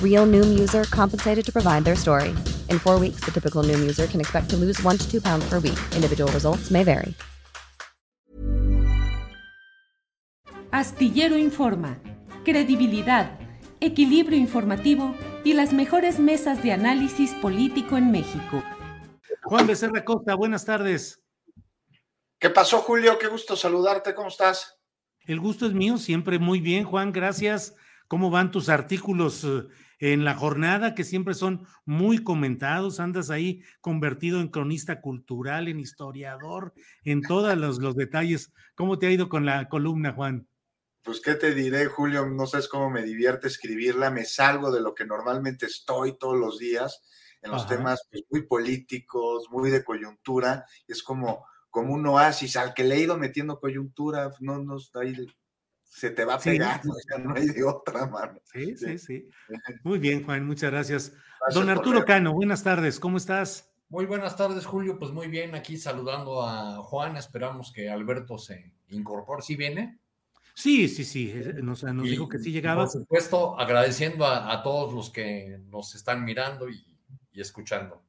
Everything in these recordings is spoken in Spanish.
Real Noom user compensated to provide their story. In four weeks, the typical Noom user can expect to lose one to two pounds per week. Individual results may vary. Astillero Informa, credibilidad, equilibrio informativo y las mejores mesas de análisis político en México. Juan Becerra Costa, buenas tardes. ¿Qué pasó, Julio? Qué gusto saludarte. ¿Cómo estás? El gusto es mío, siempre muy bien, Juan, gracias. ¿Cómo van tus artículos eh, en la jornada, que siempre son muy comentados? Andas ahí convertido en cronista cultural, en historiador, en todos los, los detalles. ¿Cómo te ha ido con la columna, Juan? Pues, ¿qué te diré, Julio? No sabes cómo me divierte escribirla. Me salgo de lo que normalmente estoy todos los días en los Ajá. temas pues, muy políticos, muy de coyuntura. Es como, como un oasis al que le he ido metiendo coyuntura. No, no, ahí se te va Sí. pegando, ya no hay de otra, mano. Sí, sí, sí. Muy bien, Juan, muchas gracias. Gracias Don Arturo. Cano, buenas tardes, ¿cómo estás? Muy buenas tardes, Julio. Pues muy bien, aquí saludando a Juan. Esperamos que Alberto se incorpore. ¿Sí viene? Sí, sí, sí, nos, nos Y, dijo que sí llegaba. Por supuesto, agradeciendo a, a todos los que nos están mirando y, y escuchando.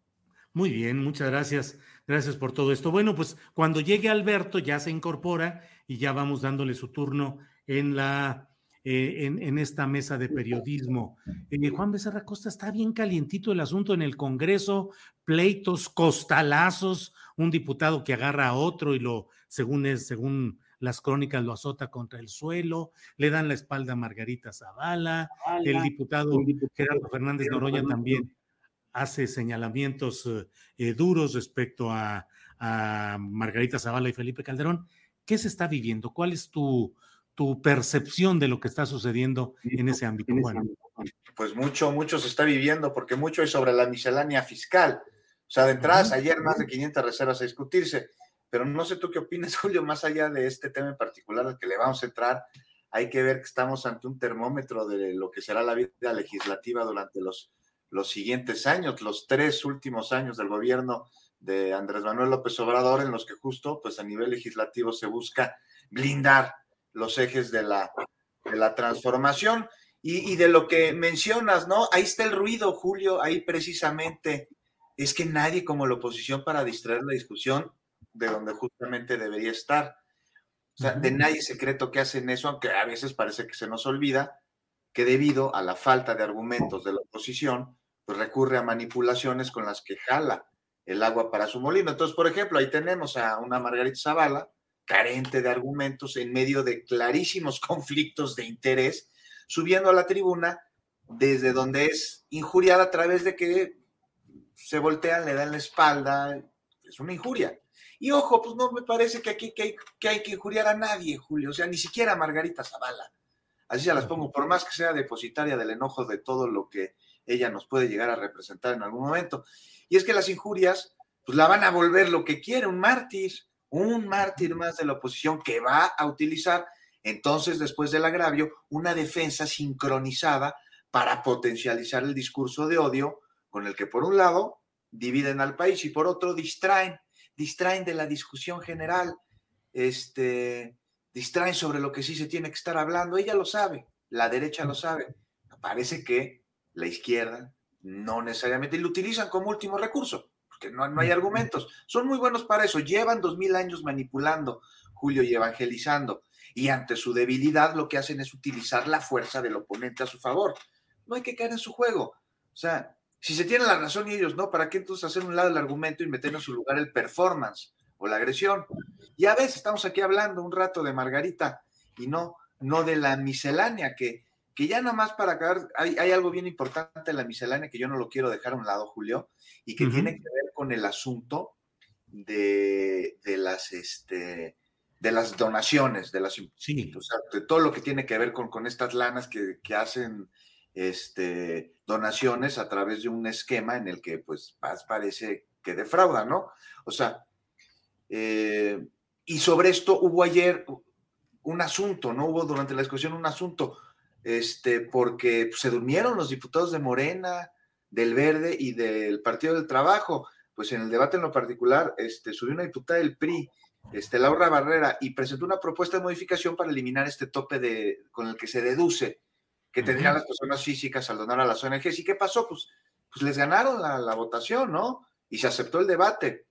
Muy bien, muchas gracias. Gracias por todo esto. Bueno, pues cuando llegue Alberto ya se incorpora y ya vamos dándole su turno en la eh, en, en esta mesa de periodismo. Eh, Juan Becerra Costa está bien calientito el asunto en el Congreso, pleitos, costalazos, un diputado que agarra a otro y lo, según es, según las crónicas, lo azota contra el suelo, le dan la espalda a Margarita Zavala, el diputado Gerardo Fernández Noroña también hace señalamientos eh, eh, duros respecto a, a, Margarita Zavala y Felipe Calderón. ¿Qué se está viviendo? ¿Cuál es tu, tu percepción de lo que está sucediendo en ese ámbito? Pues mucho, mucho se está viviendo, porque mucho es sobre la miscelánea fiscal. O sea, de entradas, ayer más de 500 reservas a discutirse, pero no sé tú qué opinas, Julio, más allá de este tema en particular al que le vamos a entrar, hay que ver que estamos ante un termómetro de lo que será la vida legislativa durante los los siguientes años, los tres últimos años del gobierno de Andrés Manuel López Obrador, en los que justo pues a nivel legislativo se busca blindar los ejes de la, de la transformación. Y, y, de lo que mencionas, ¿no? Ahí está el ruido, Julio, ahí precisamente es que nadie como la oposición para distraer la discusión de donde justamente debería estar. O sea, de nadie secreto que hacen eso, aunque a veces parece que se nos olvida que debido a la falta de argumentos de la oposición, pues recurre a manipulaciones con las que jala el agua para su molino. Entonces, por ejemplo, ahí tenemos a una Margarita Zavala, carente de argumentos, en medio de clarísimos conflictos de interés, subiendo a la tribuna desde donde es injuriada a través de que se voltean, le dan la espalda, es una injuria. Y ojo, pues no me parece que aquí que hay, que hay que injuriar a nadie, Julio, o sea, ni siquiera a Margarita Zavala. Así se las pongo, por más que sea depositaria del enojo de todo lo que ella nos puede llegar a representar en algún momento. Y es que las injurias, pues la van a volver lo que quiere, un mártir, un mártir más de la oposición que va a utilizar entonces, después del agravio, una defensa sincronizada para potencializar el discurso de odio con el que, por un lado, dividen al país y por otro, distraen, distraen de la discusión general, este, distraen sobre lo que sí se tiene que estar hablando. Ella lo sabe, la derecha lo sabe. Parece que la izquierda no necesariamente, lo utilizan como último recurso, porque no, no hay argumentos. Son muy buenos para eso, llevan dos mil años manipulando, Julio, y evangelizando, y ante su debilidad lo que hacen es utilizar la fuerza del oponente a su favor. No hay que caer en su juego. O sea, Si se tiene la razón y ellos no, ¿para qué entonces hacer un lado el argumento y meter en su lugar el performance o la agresión? Y a veces estamos aquí hablando un rato de Margarita y no, no de la miscelánea, que, que ya nada más para acabar, hay, algo bien importante en la miscelánea que yo no lo quiero dejar a un lado, Julio, y que tiene que ver con el asunto de, las, este, de las donaciones, de las de todo lo que tiene que ver con, con estas lanas que, que, hacen este, donaciones a través de un esquema en el que pues parece que defrauda, ¿no? O sea, eh, y sobre esto hubo ayer un asunto, ¿no? Hubo durante la discusión un asunto, este, porque se durmieron los diputados de Morena, del Verde y del Partido del Trabajo. Pues en el debate en lo particular, este, subió una diputada del PRI, este, Laura Barrera, y presentó una propuesta de modificación para eliminar este tope de, con el que se deduce que tendrían las personas físicas al donar a las ONGs. ¿Y qué pasó? Pues, pues les ganaron la, votación, ¿no? Y se aceptó el debate.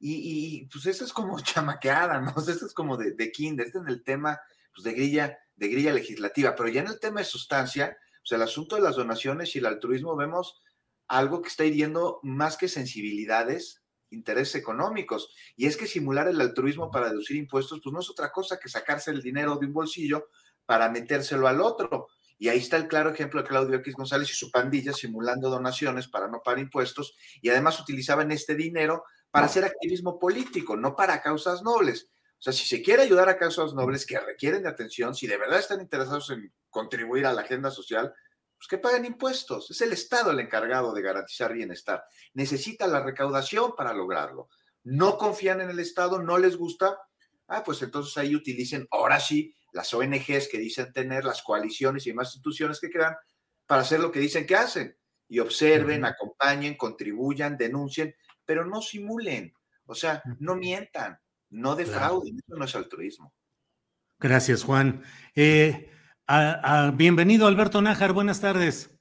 Y, pues eso es como chamaqueada, ¿no? Eso es como de, de kinder, este es el tema pues, de, grilla, de grilla legislativa, pero ya en el tema de sustancia, o sea, el asunto de las donaciones y el altruismo, vemos algo que está hiriendo más que sensibilidades, intereses económicos. Y es que simular el altruismo para deducir impuestos, pues no es otra cosa que sacarse el dinero de un bolsillo para metérselo al otro. Y ahí está el claro ejemplo de Claudio X González y su pandilla simulando donaciones para no pagar impuestos y además utilizaban este dinero para hacer activismo político, no para causas nobles. O sea, si se quiere ayudar a causas nobles que requieren de atención, si de verdad están interesados en contribuir a la agenda social, pues que paguen impuestos. Es el Estado el encargado de garantizar bienestar. Necesita la recaudación para lograrlo. No confían en el Estado, no les gusta. Ah, pues entonces ahí utilicen, ahora sí, las ONGs que dicen tener, las coaliciones y demás instituciones que crean, para hacer lo que dicen que hacen. Y observen, acompañen, contribuyan, denuncien, pero no simulen. O sea, no mientan, no defrauden. Eso no es altruismo. Gracias, Juan. Eh, bienvenido, Alberto Nájar. Buenas tardes.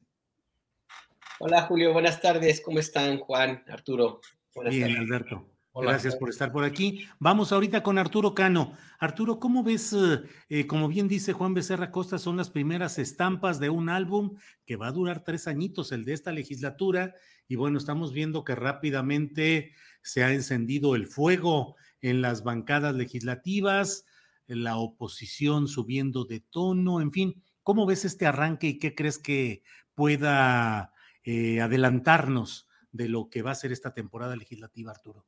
Hola, Julio. Buenas tardes. ¿Cómo están, Juan, Arturo? Buenas Bien, Alberto. Gracias por estar por aquí. Vamos ahorita con Arturo Cano. Arturo, ¿cómo ves, eh, eh, como bien dice Juan Becerra Costa, son las primeras estampas de un álbum que va a durar tres añitos, el de esta legislatura, y bueno, estamos viendo que rápidamente se ha encendido el fuego en las bancadas legislativas, la oposición subiendo de tono, en fin, ¿cómo ves este arranque y qué crees que pueda eh, adelantarnos de lo que va a ser esta temporada legislativa, Arturo?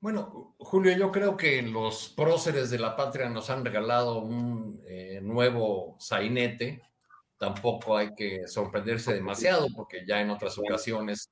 Bueno, Julio, yo creo que los próceres de la patria nos han regalado un eh, nuevo sainete. Tampoco hay que sorprenderse demasiado porque ya en otras ocasiones,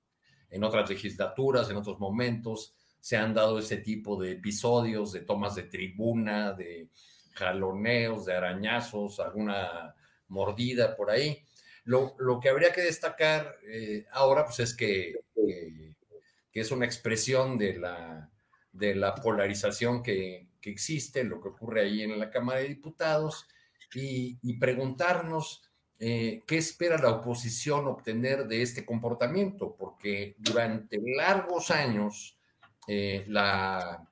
en otras legislaturas, en otros momentos, se han dado ese tipo de episodios, de tomas de tribuna, de jaloneos, de arañazos, alguna mordida por ahí. Lo, que habría que destacar eh, ahora pues es que, que es una expresión de la de la polarización que, existe, lo que ocurre ahí en la Cámara de Diputados, y, preguntarnos eh, qué espera la oposición obtener de este comportamiento, porque durante largos años eh, la,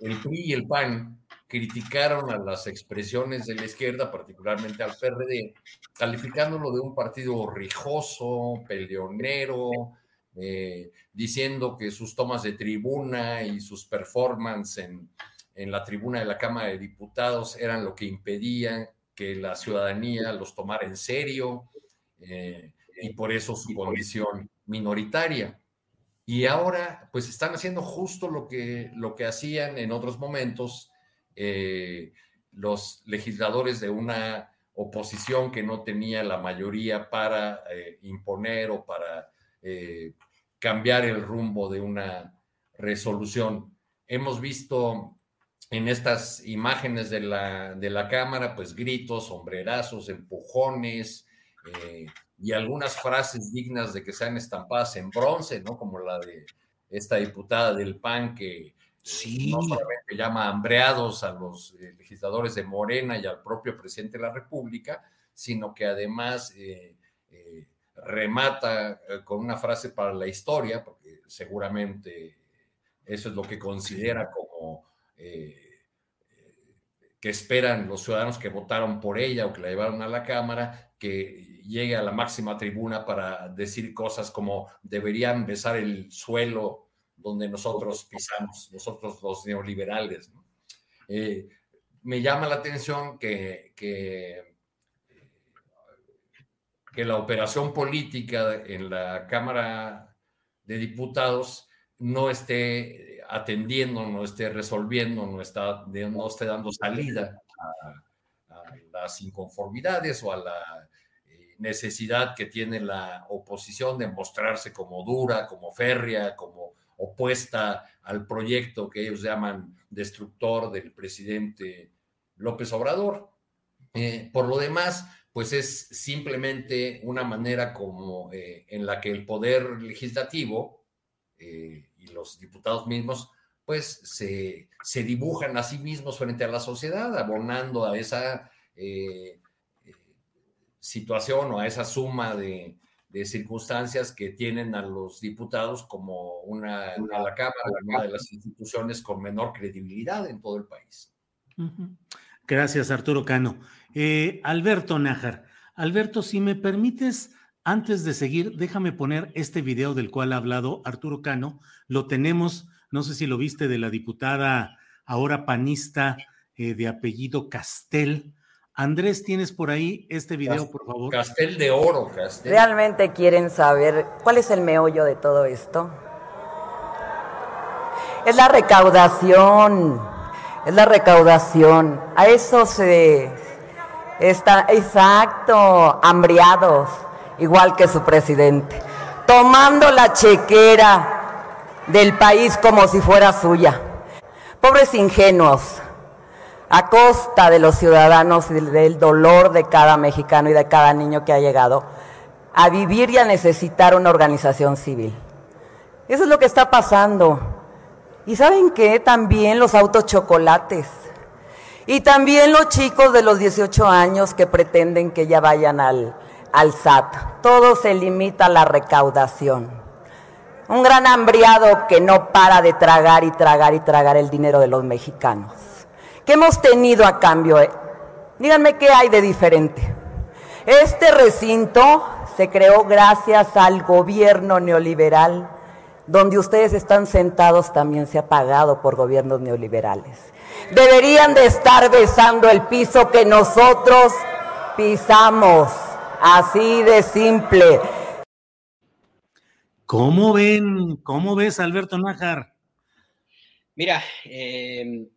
el PRI y el PAN criticaron a las expresiones de la izquierda, particularmente al PRD, calificándolo de un partido rijoso, peleonero, eh, diciendo que sus tomas de tribuna y sus performances en, la tribuna de la Cámara de Diputados eran lo que impedía que la ciudadanía los tomara en serio eh, y por eso su condición minoritaria. Y ahora, pues están haciendo justo lo que, lo que hacían en otros momentos eh, los legisladores de una oposición que no tenía la mayoría para imponer o para eh, cambiar el rumbo de una resolución. Hemos visto en estas imágenes de la, de la cámara, pues gritos, sombrerazos, empujones eh, y algunas frases dignas de que sean estampadas en bronce, ¿no? Como la de esta diputada del PAN que eh, sí. no solamente llama hambreados a los legisladores de Morena y al propio presidente de la República, sino que además remata eh, con una frase para la historia, porque seguramente eso es lo que considera como eh, que esperan los ciudadanos que votaron por ella o que la llevaron a la Cámara, que llegue a la máxima tribuna para decir cosas como deberían besar el suelo donde nosotros pisamos, nosotros los neoliberales. Eh, me llama la atención que, que, la operación política en la Cámara de Diputados no esté atendiendo, no esté resolviendo, no, está, no esté dando salida a, a las inconformidades o a la necesidad que tiene la oposición de mostrarse como dura, como férrea, como opuesta al proyecto que ellos llaman destructor del presidente López Obrador. Eh, por lo demás, pues es simplemente una manera como eh, en la que el poder legislativo eh, y los diputados mismos pues se, se, dibujan a sí mismos frente a la sociedad, abonando a esa situación o a esa suma de, de circunstancias que tienen a los diputados como una, a la Cámara, una de las instituciones con menor credibilidad en todo el país. Gracias, Arturo Cano. Eh, Alberto Nájar. Alberto, si me permites, antes de seguir, déjame poner este video del cual ha hablado Arturo Cano. Lo tenemos, no sé si lo viste, de la diputada ahora panista eh, de apellido Castel Andrés, ¿tienes por ahí este video, por favor? Castel de oro, Castel. ¿Realmente quieren saber cuál es el meollo de todo esto? Es la recaudación, es la recaudación. A eso se está, exacto, hambriados, igual que su presidente, tomando la chequera del país como si fuera suya. Pobres ingenuos, a costa de los ciudadanos y del dolor de cada mexicano y de cada niño que ha llegado a vivir y a necesitar una organización civil. Eso es lo que está pasando. Y saben qué, también los autos chocolates. Y también los chicos de los 18 años que pretenden que ya vayan al, al SAT. Todo se limita a la recaudación. Un gran hambriado que no para de tragar y tragar y tragar el dinero de los mexicanos. ¿Qué hemos tenido a cambio? Eh? Díganme qué hay de diferente. Este recinto se creó gracias al gobierno neoliberal, donde ustedes están sentados también se ha pagado por gobiernos neoliberales. Deberían de estar besando el piso que nosotros pisamos, así de simple. ¿Cómo ven? ¿Cómo ves, Alberto Nájar? Mira, eh,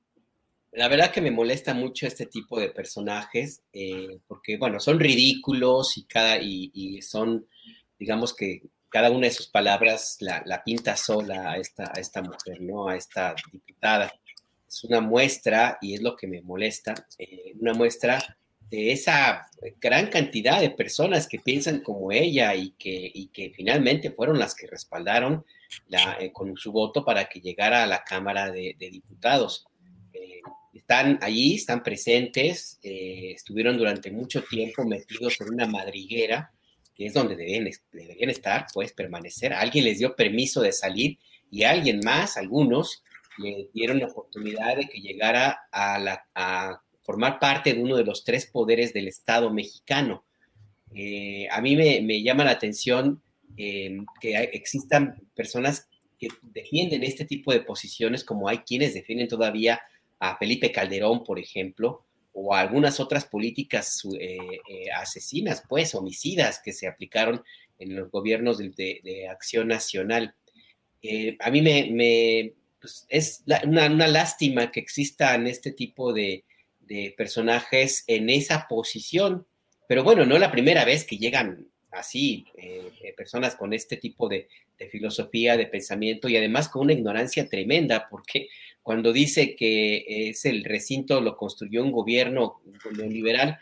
la verdad que me molesta mucho este tipo de personajes, eh, porque, bueno, son ridículos y, cada, y, son, digamos que cada una de sus palabras la, pinta sola a esta, a esta mujer, ¿no? A esta diputada. Es una muestra, y es lo que me molesta, eh, una muestra de esa gran cantidad de personas que piensan como ella y que, y que finalmente fueron las que respaldaron eh, con su voto para que llegara a la Cámara de Diputados están allí, están presentes, eh, estuvieron durante mucho tiempo metidos en una madriguera, que es donde deben, deberían estar, pues permanecer. Alguien les dio permiso de salir y alguien más, algunos, le dieron la oportunidad de que llegara a, la, a formar parte de uno de los tres poderes del Estado mexicano. Eh, a mí me, llama la atención eh, que existan personas que defienden este tipo de posiciones, como hay quienes defienden todavía Felipe Calderón, por ejemplo, o a algunas otras políticas eh, eh, asesinas, pues, homicidas que se aplicaron en los gobiernos de, Acción Nacional. Eh, a mí me, pues, es una, lástima que existan este tipo de, personajes en esa posición, pero bueno, no la primera vez que llegan así personas con este tipo de, de filosofía, de pensamiento y además con una ignorancia tremenda, porque cuando dice que es el recinto lo construyó un gobierno neoliberal,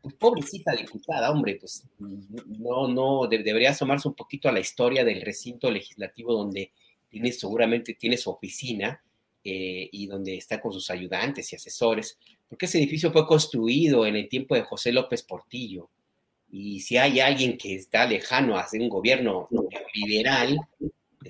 pues pobrecita diputada, hombre, pues no, no, debería asomarse un poquito a la historia del recinto legislativo donde tiene, seguramente tiene su oficina eh, y donde está con sus ayudantes y asesores, porque ese edificio fue construido en el tiempo de José López Portillo. Y si hay alguien que está lejano a hacer un gobierno neoliberal,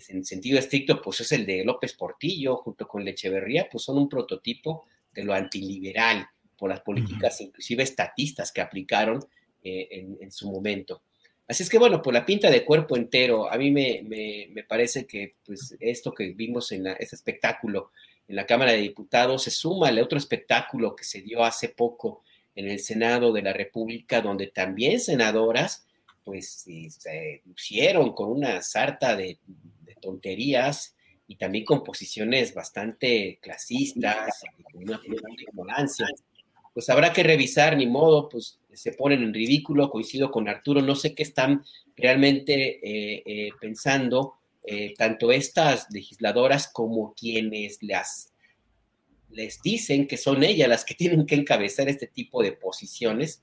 en sentido estricto, pues es el de López Portillo junto con Lecheverría, pues son un prototipo de lo antiliberal. por las políticas, inclusive estatistas que aplicaron en, en, su momento. Así es que bueno, por la pinta de cuerpo entero, a mí me, me, me parece que pues, esto que vimos en ese espectáculo en la Cámara de Diputados se suma al otro espectáculo que se dio hace poco en el Senado de la República, donde también senadoras pues se pusieron con una sarta de, tonterías y también con posiciones bastante clasistas, con una, ignorancia. Pues habrá que revisar, ni modo, pues se ponen en ridículo, coincido con Arturo, no sé qué están realmente eh, eh, pensando, eh, tanto estas legisladoras como quienes las les dicen que son ellas las que tienen que encabezar este tipo de posiciones,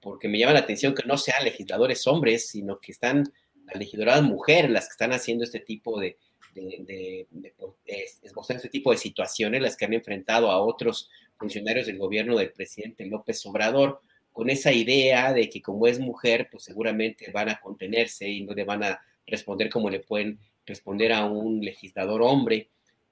porque me llama la atención que no sean legisladores hombres, sino que están las legisladoras mujeres las que están haciendo este tipo de, este tipo de situaciones, las que han enfrentado a otros funcionarios del gobierno del presidente López Obrador, con esa idea de que como es mujer, pues seguramente van a contenerse y no le van a responder como le pueden responder a un legislador hombre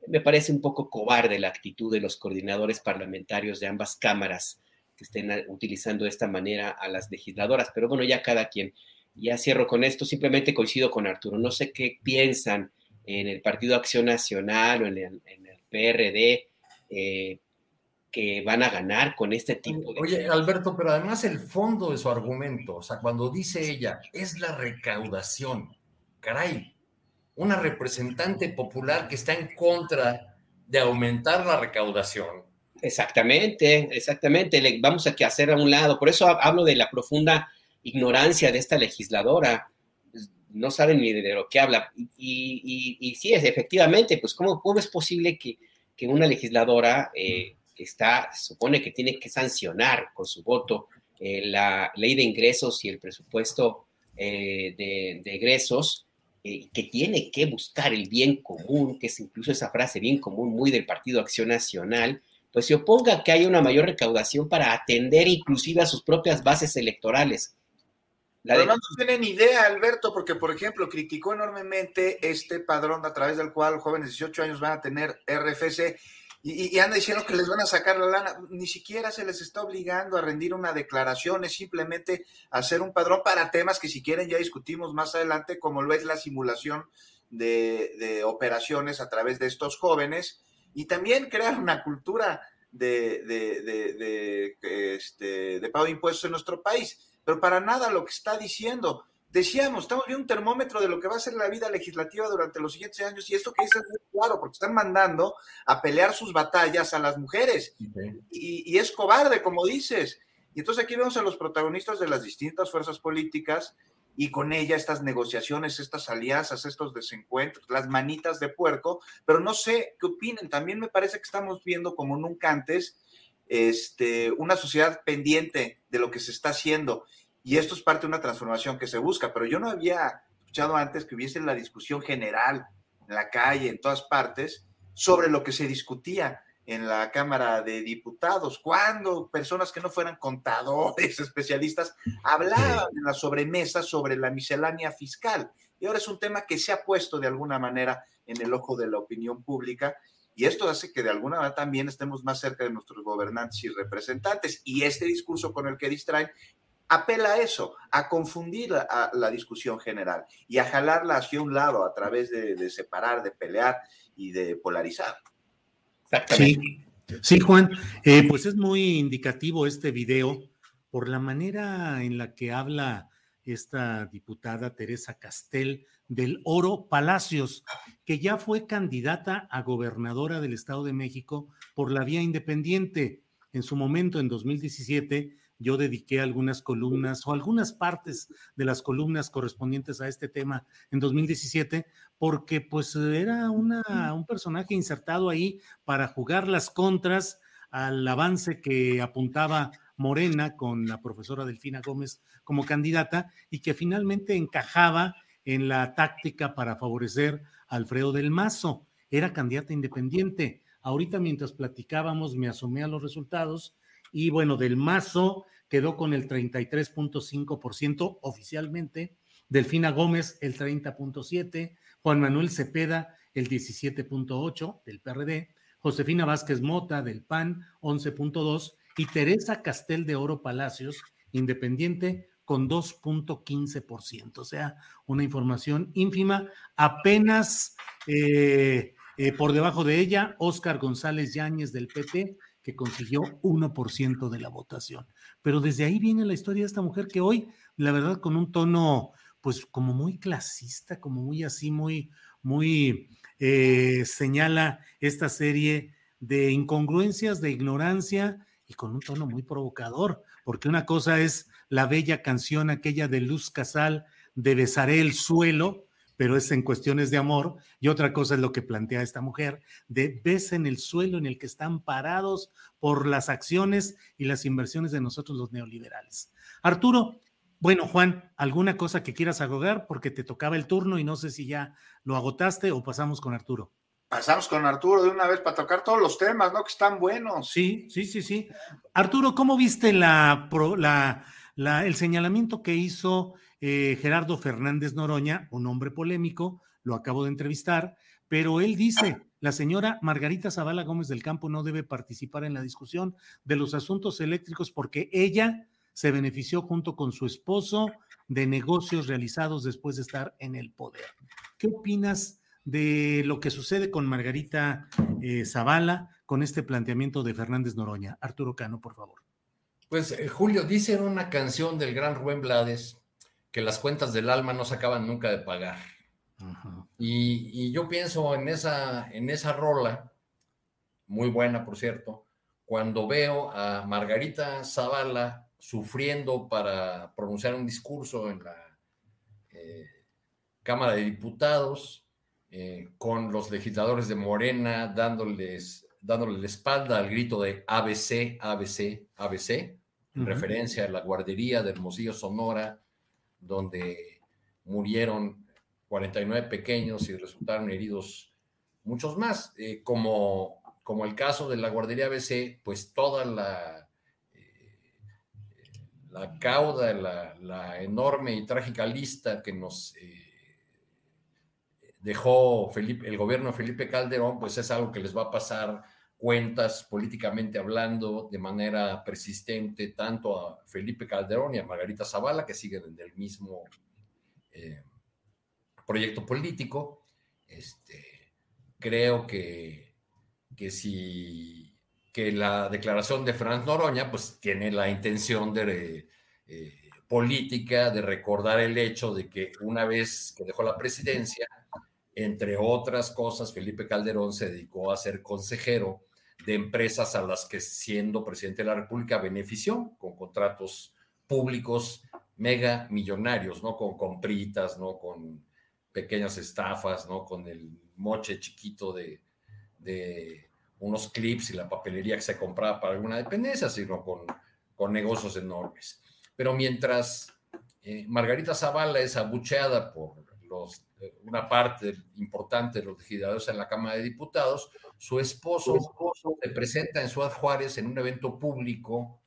me parece un poco cobarde la actitud de los coordinadores parlamentarios de ambas cámaras que estén utilizando de esta manera a las legisladoras, pero bueno, ya cada quien. Ya cierro con esto, simplemente coincido con Arturo, no sé qué piensan en el Partido Acción Nacional o en el, PRD eh, que van a ganar con este tipo de... Oye, Alberto, pero además el fondo de su argumento, o sea, cuando dice ella, es la recaudación, caray, una representante popular que está en contra de aumentar la recaudación. Exactamente, exactamente. vamos a que hacer a un lado. Por eso hablo de la profunda ignorancia de esta legisladora. No saben ni de lo que habla. Y, y, sí, efectivamente, pues ¿cómo, cómo es posible que, una legisladora eh, que está, supone que tiene que sancionar con su voto eh, la ley de ingresos y el presupuesto eh, de, de egresos, eh, que tiene que buscar el bien común, que es incluso esa frase bien común muy del Partido Acción Nacional, pues se oponga a que haya una mayor recaudación para atender inclusive a sus propias bases electorales. La no tienen idea, Alberto, porque, por ejemplo, criticó enormemente este padrón a través del cual jóvenes de 18 años van a tener RFC y, anda diciendo que les van a sacar la lana. Ni siquiera se les está obligando a rendir una declaración, es simplemente hacer un padrón para temas que si quieren ya discutimos más adelante, como lo es la simulación de, operaciones a través de estos jóvenes y también crear una cultura de, de, este, de pago de impuestos en nuestro país. Pero para nada lo que está diciendo decíamos, estamos viendo un termómetro de lo que va a ser la vida legislativa durante los siguientes años y esto que dice es muy claro, porque están mandando a pelear sus batallas a las mujeres y, es cobarde, como dices. Y entonces aquí vemos a los protagonistas de las distintas fuerzas políticas y con ella estas negociaciones, estas alianzas, estos desencuentros, las manitas de puerco, pero no sé qué opinen. También me parece que estamos viendo como nunca antes este, una sociedad pendiente de lo que se está haciendo y esto es parte de una transformación que se busca, pero yo no había escuchado antes que hubiese la discusión general en la calle, en todas partes, sobre lo que se discutía en la Cámara de Diputados, cuando personas que no fueran contadores, especialistas, hablaban en la sobremesa sobre la miscelánea fiscal. Y ahora es un tema que se ha puesto de alguna manera en el ojo de la opinión pública y esto hace que de alguna manera también estemos más cerca de nuestros gobernantes y representantes. Y este discurso con el que distraen apela a eso, a confundir a la discusión general y a jalarla hacia un lado a través de, separar, de pelear y de polarizar. Sí, sí Juan, eh, pues es muy indicativo este video por la manera en la que habla esta diputada Teresa Castel del Oro Palacios, que ya fue candidata a gobernadora del Estado de México por la vía independiente. En su momento, en 2017, yo dediqué algunas columnas o algunas partes de las columnas correspondientes a este tema en 2017, porque pues era una, un personaje insertado ahí para jugar las contras al avance que apuntaba Morena con la profesora Delfina Gómez como candidata y que finalmente encajaba en la táctica para favorecer a Alfredo del Mazo. Era candidata independiente. Ahorita mientras platicábamos me asomé a los resultados y bueno, del Mazo quedó con el 33.5% oficialmente, Delfina Gómez el 30.7%, Juan Manuel Cepeda el 17.8% del PRD, Josefina Vázquez Mota del PAN 11.2% y Teresa Castel de Oro Palacios, independiente, con 2.15%. O sea, una información ínfima. Apenas eh, eh, por debajo de ella, Óscar González Yáñez del PT, que consiguió 1% de la votación. Pero desde ahí viene la historia de esta mujer que hoy, la verdad, con un tono, pues como muy clasista, como muy así, muy, muy eh, señala esta serie de incongruencias, de ignorancia y con un tono muy provocador, porque una cosa es la bella canción aquella de Luz Casal de Besaré el suelo, pero es en cuestiones de amor, y otra cosa es lo que plantea esta mujer, de en el suelo en el que están parados por las acciones y las inversiones de nosotros los neoliberales. Arturo, bueno, Juan, ¿alguna cosa que quieras agregar? Porque te tocaba el turno y no sé si ya lo agotaste o pasamos con Arturo. Pasamos con Arturo de una vez para tocar todos los temas, ¿no? Que están buenos. Sí, sí, sí, sí. Arturo, ¿cómo viste la, la, el señalamiento que hizo eh, Gerardo Fernández Noroña, un hombre polémico? Lo acabo de entrevistar, pero él dice, la señora Margarita Zavala Gómez del Campo no debe participar en la discusión de los asuntos eléctricos porque ella se benefició junto con su esposo de negocios realizados después de estar en el poder. ¿Qué opinas? de lo que sucede con Margarita eh, Zavala con este planteamiento de Fernández Noroña. Arturo Cano, por favor. Pues eh, Julio, dice en una canción del gran Rubén Blades que las cuentas del alma no se acaban nunca de pagar. y, yo pienso en esa, en esa rola, muy buena por cierto, cuando veo a Margarita Zavala sufriendo para pronunciar un discurso en la eh, Cámara de Diputados, eh, con los legisladores de Morena dándoles, dándole la espalda al grito de ABC, ABC, ABC, en referencia a la guardería de Hermosillo, Sonora, donde murieron 49 pequeños y resultaron heridos muchos más. Eh, como, como el caso de la guardería ABC, pues toda la, eh, la cauda, la, enorme y trágica lista que nos dejó Felipe, el gobierno de Felipe Calderón, pues es algo que les va a pasar cuentas políticamente hablando de manera persistente tanto a Felipe Calderón y a Margarita Zavala, que siguen en el mismo eh, proyecto político. Este, creo que, que si que la declaración de Franz Noroña pues tiene la intención de eh, política de recordar el hecho de que una vez que dejó la presidencia entre otras cosas, Felipe Calderón se dedicó a ser consejero de empresas a las que siendo presidente de la República benefició con contratos públicos mega millonarios, ¿no? Con compritas, ¿no? Con pequeñas estafas, ¿no? Con el moche chiquito de, unos clips y la papelería que se compraba para alguna dependencia, sino con, con negocios enormes. Pero mientras eh, Margarita Zavala es abucheada por los una parte importante de los legisladores en la Cámara de Diputados, su esposo, se presenta en Ciudad Juárez en un evento público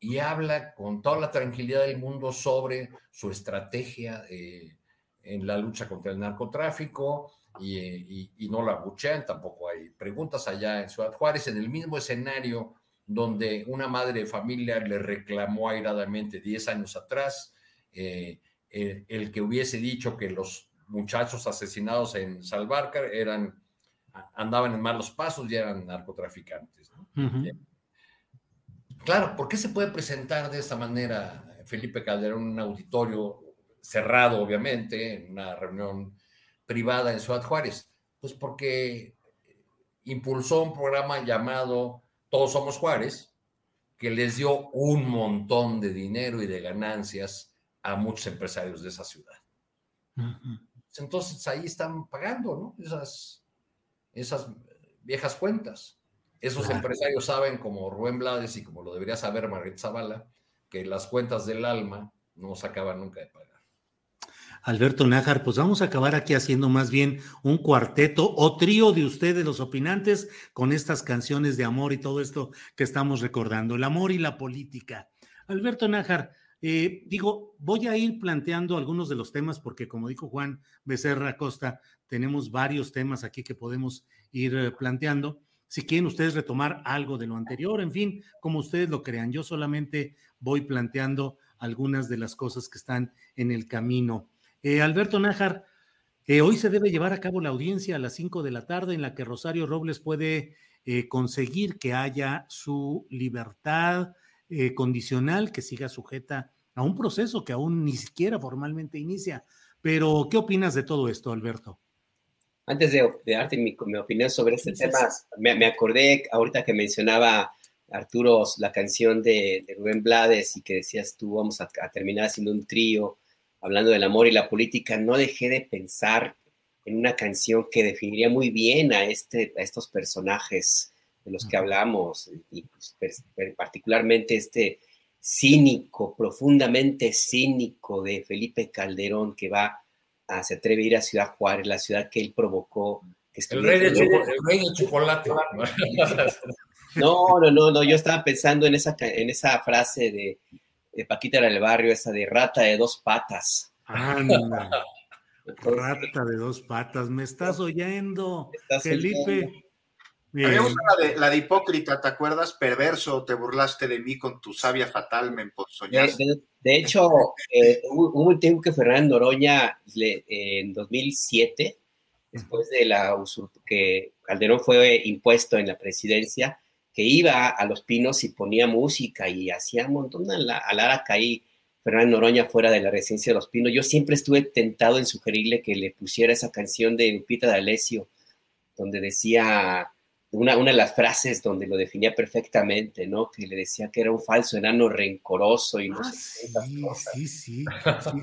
y habla con toda la tranquilidad del mundo sobre su estrategia eh, en la lucha contra el narcotráfico y, no la buchean, tampoco hay preguntas allá en Ciudad Juárez, en el mismo escenario donde una madre de familia le reclamó airadamente 10 años atrás eh, el que hubiese dicho que los muchachos asesinados en Salvarcar eran, andaban en malos pasos y eran narcotraficantes. Claro, ¿por qué se puede presentar de esta manera Felipe Calderón en un auditorio cerrado, obviamente, en una reunión privada en Ciudad Juárez? Pues porque impulsó un programa llamado Todos Somos Juárez, que les dio un montón de dinero y de ganancias a muchos empresarios de esa ciudad. Pues, entonces ahí están pagando, ¿no? Esas, esas viejas cuentas. Esos empresarios saben, como Rubén Blades y como lo debería saber Margarita Zavala, que las cuentas del alma no se acaban nunca de pagar. Alberto Nájar, pues vamos a acabar aquí haciendo más bien un cuarteto o trío de ustedes, los opinantes, con estas canciones de amor y todo esto que estamos recordando, el amor y la política. Alberto Nájar, eh, digo, voy a ir planteando algunos de los temas porque como dijo Juan Becerra Costa, tenemos varios temas aquí que podemos ir eh, planteando. si quieren ustedes retomar algo de lo anterior, en fin, como ustedes lo crean. Yo solamente voy planteando algunas de las cosas que están en el camino. Eh, Alberto Nájar, eh, hoy se debe llevar a cabo la audiencia a las 5 de la tarde en la que Rosario Robles puede conseguir que haya su libertad condicional, que siga sujeta a un proceso que aún ni siquiera formalmente inicia. Pero, ¿qué opinas de todo esto, Alberto? Antes de, darte mi, opinión sobre este tema, me, acordé ahorita que mencionaba Arturo la canción de, Rubén Blades y que decías tú vamos a, terminar haciendo un trío hablando del amor y la política. No dejé de pensar en una canción que definiría muy bien a, este, a estos personajes de los que hablamos y pues, particularmente este cínico, profundamente cínico de Felipe Calderón que va se atreve a ir a Ciudad Juárez, la ciudad que él provocó. el, rey de chocolate. No, no, no, no, yo estaba pensando en esa, en esa frase de, de Paquita del Barrio, esa de rata de dos patas. rata de dos patas, me estás oyendo, Felipe. Una de, la de hipócrita, ¿te acuerdas? Perverso, te burlaste de mí con tu sabia fatal, me emponzoñaste. De, hecho, eh, hubo un tiempo que Fernando Noroña, en 2007, después de la que Calderón fue impuesto en la presidencia, que iba a Los Pinos y ponía música y hacía un montón a la, a caí Fernando Noroña fuera de la residencia de Los Pinos. Yo siempre estuve tentado en sugerirle que le pusiera esa canción de Lupita D'Alessio, donde decía una, una de las frases donde lo definía perfectamente, ¿no? Que le decía que era un falso enano rencoroso y no ah, sé sí, sí, sí, sí,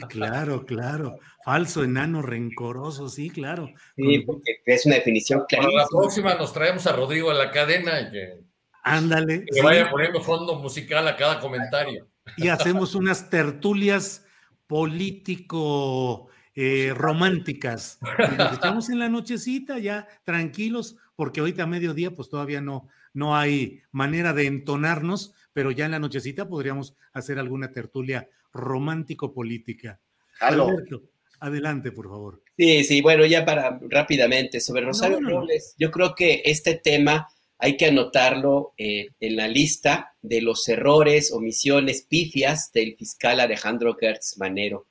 claro, claro. Falso enano rencoroso, sí, claro. Sí, porque es una definición clara. Para la próxima nos traemos a Rodrigo a la cadena y que, Ándale. Que vaya poniendo fondo musical a cada comentario. Y hacemos unas tertulias político eh, románticas. nos echamos en la nochecita ya tranquilos porque ahorita a mediodía pues todavía no, no hay manera de entonarnos, pero ya en la nochecita podríamos hacer alguna tertulia romántico-política. Alberto, adelante, por favor. Sí, sí, bueno, ya para rápidamente, sobre Rosario Robles, yo creo que este tema hay que anotarlo eh, en la lista de los errores, omisiones, pifias del fiscal Alejandro Gertz Manero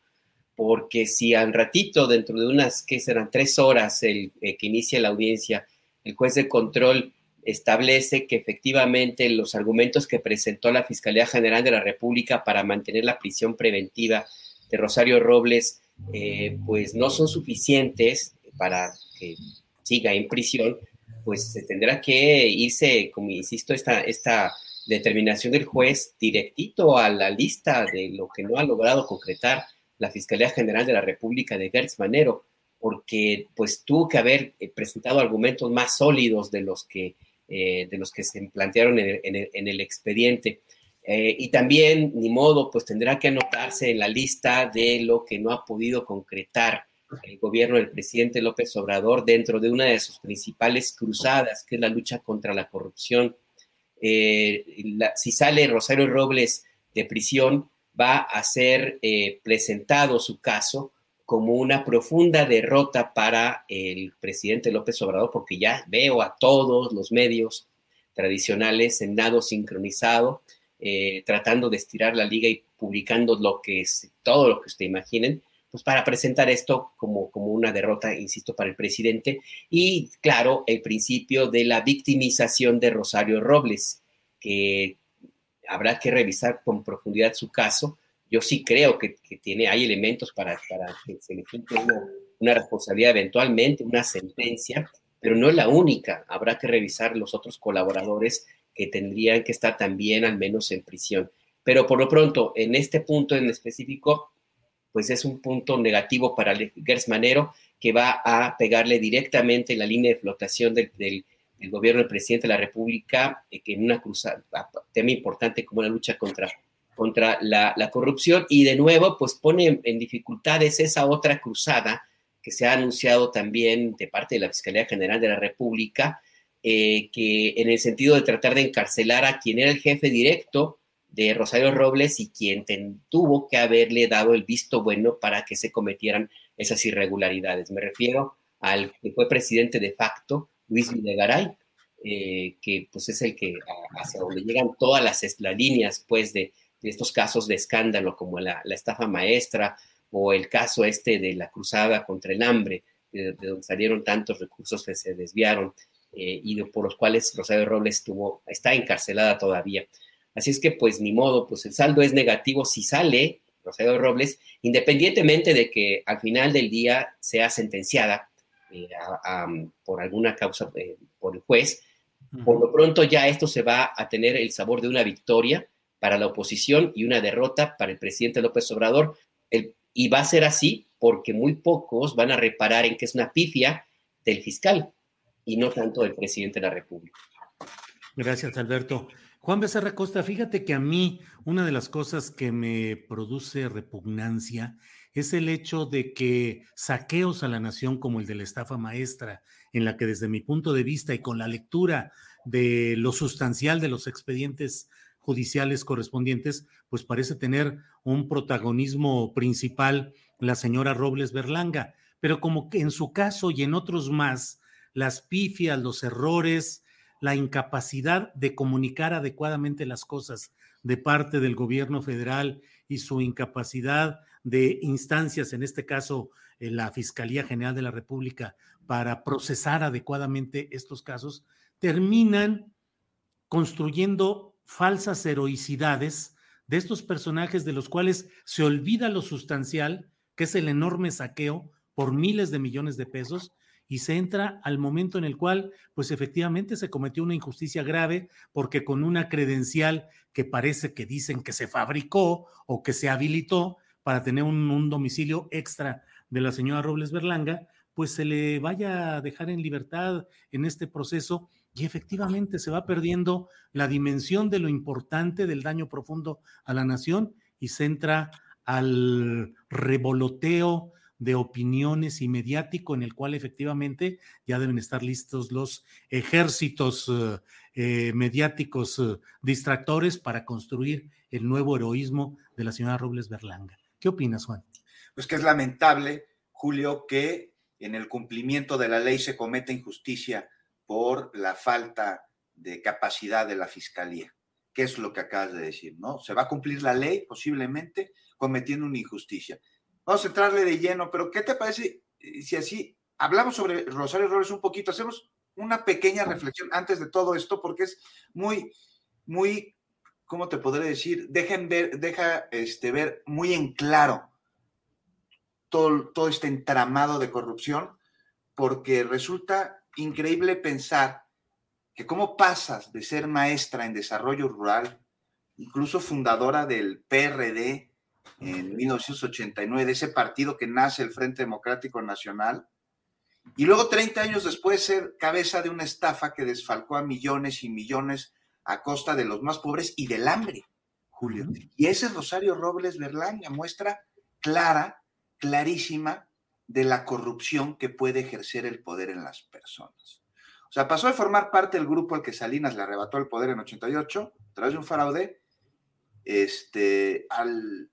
porque si al ratito, dentro de unas, que serán tres horas el, eh, que inicia la audiencia, el juez de control establece que efectivamente los argumentos que presentó la Fiscalía General de la República para mantener la prisión preventiva de Rosario Robles, eh, pues no son suficientes para que siga en prisión, pues se tendrá que irse, como insisto, esta, esta determinación del juez directito a la lista de lo que no ha logrado concretar la Fiscalía General de la República de Gertz Manero porque pues tuvo que haber eh, presentado argumentos más sólidos de los que, eh, de los que se plantearon en el, expediente. Eh, y también, ni modo, pues tendrá que anotarse en la lista de lo que no ha podido concretar el gobierno del presidente López Obrador dentro de una de sus principales cruzadas, que es la lucha contra la corrupción. si sale Rosario Robles de prisión, va a ser presentado su caso como una profunda derrota para el presidente López Obrador, porque ya veo a todos los medios tradicionales en nado sincronizado, eh, tratando de estirar la liga y publicando todo lo que usted imaginen, pues para presentar esto como, como una derrota, insisto, para el presidente. Y claro, el principio de la victimización de Rosario Robles, que habrá que revisar con profundidad su caso, yo sí creo que, tiene, hay elementos para, que se le una, una, responsabilidad eventualmente, una sentencia, pero no es la única. Habrá que revisar los otros colaboradores que tendrían que estar también al menos en prisión. Pero por lo pronto, en este punto en específico, pues es un punto negativo para Gers Manero, que va a pegarle directamente en la línea de flotación del, del, gobierno del presidente de la República, eh, en una cruzada, tema importante como la lucha contra contra la, corrupción y de nuevo pues pone en, dificultades esa otra cruzada que se ha anunciado también de parte de la Fiscalía General de la República, eh, que en el sentido de tratar de encarcelar a quien era el jefe directo de Rosario Robles y quien tuvo que haberle dado el visto bueno para que se cometieran esas irregularidades. Me refiero al que fue presidente de facto, Luis Videgaray, eh, que pues es el que hacia donde llegan todas las, líneas pues de, estos casos de escándalo como la, estafa maestra o el caso este de la cruzada contra el hambre, de, donde salieron tantos recursos que se desviaron eh, y por los cuales Rosario Robles estuvo, está encarcelada todavía. Así es que pues ni modo, pues el saldo es negativo si sale Rosario Robles, independientemente de que al final del día sea sentenciada eh, por alguna causa por el juez, por lo pronto ya esto se va a tener el sabor de una victoria para la oposición y una derrota para el presidente López Obrador. y va a ser así porque muy pocos van a reparar en que es una pifia del fiscal y no tanto del presidente de la República. Gracias, Alberto. Juan Becerra Costa, fíjate que a mí una de las cosas que me produce repugnancia es el hecho de que saqueos a la nación como el de la estafa maestra, en la que desde mi punto de vista y con la lectura de lo sustancial de los expedientes judiciales correspondientes, pues parece tener un protagonismo principal la señora Robles Berlanga. Pero como que en su caso y en otros más, las pifias, los errores, la incapacidad de comunicar adecuadamente las cosas de parte del gobierno federal y su incapacidad de instancias, en este caso eh, la Fiscalía General de la República, para procesar adecuadamente estos casos, terminan construyendo falsas heroicidades de estos personajes de los cuales se olvida lo sustancial, que es el enorme saqueo por miles de millones de pesos, y se entra al momento en el cual, pues efectivamente se cometió una injusticia grave porque con una credencial que parece que dicen que se fabricó o que se habilitó para tener un, un domicilio extra de la señora Robles Berlanga, pues se le vaya a dejar en libertad en este proceso y efectivamente se va perdiendo la dimensión de lo importante del daño profundo a la nación y se entra al revoloteo de opiniones y mediático en el cual efectivamente ya deben estar listos los ejércitos eh, eh, mediáticos eh, distractores para construir el nuevo heroísmo de la señora Robles Berlanga. ¿Qué opinas, Juan? Pues que es lamentable, Julio, que en el cumplimiento de la ley se comete injusticia por la falta de capacidad de la fiscalía. ¿Qué es lo que acabas de decir? ¿No? Se va a cumplir la ley posiblemente cometiendo una injusticia. Vamos a entrarle de lleno, pero ¿qué te parece eh, si así hablamos sobre Rosario Robles un poquito? Hacemos una pequeña reflexión antes de todo esto, porque es muy, muy, ¿cómo te podré decir? Dejen ver, deja este, ver muy en claro todo, todo este entramado de corrupción, porque resulta increíble pensar que cómo pasas de ser maestra en desarrollo rural, incluso fundadora del PRD en 1989, de ese partido que nace el Frente Democrático Nacional, y luego 30 años después ser cabeza de una estafa que desfalcó a millones y millones a costa de los más pobres y del hambre, Julio. Y ese Rosario Robles Berlanga muestra clara clarísima de la corrupción que puede ejercer el poder en las personas. O sea, pasó de formar parte del grupo al que Salinas le arrebató el poder en 88, a través de un fraude, este, al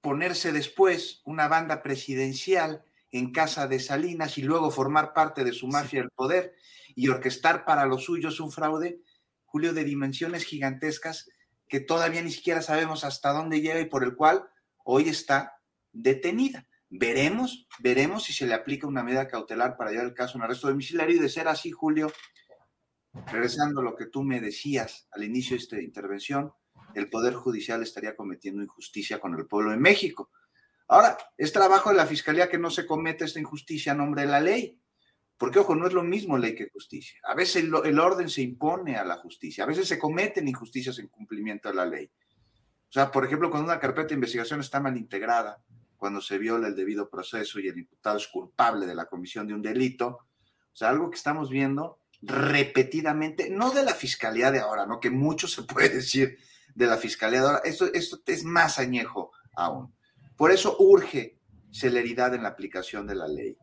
ponerse después una banda presidencial en casa de Salinas y luego formar parte de su mafia del poder y orquestar para los suyos un fraude, Julio, de dimensiones gigantescas que todavía ni siquiera sabemos hasta dónde llega y por el cual hoy está detenida. Veremos, veremos si se le aplica una medida cautelar para llevar el caso en arresto domiciliario y de ser así, Julio, regresando a lo que tú me decías al inicio de esta intervención, el Poder Judicial estaría cometiendo injusticia con el pueblo de México. Ahora, es trabajo de la Fiscalía que no se cometa esta injusticia a nombre de la ley, porque, ojo, no es lo mismo ley que justicia. A veces el, el orden se impone a la justicia, a veces se cometen injusticias en cumplimiento de la ley. O sea, por ejemplo, cuando una carpeta de investigación está mal integrada, cuando se viola el debido proceso y el imputado es culpable de la comisión de un delito. O sea, algo que estamos viendo repetidamente, no de la fiscalía de ahora, ¿no? Que mucho se puede decir de la fiscalía de ahora. Esto, esto es más añejo aún. Por eso urge celeridad en la aplicación de la ley.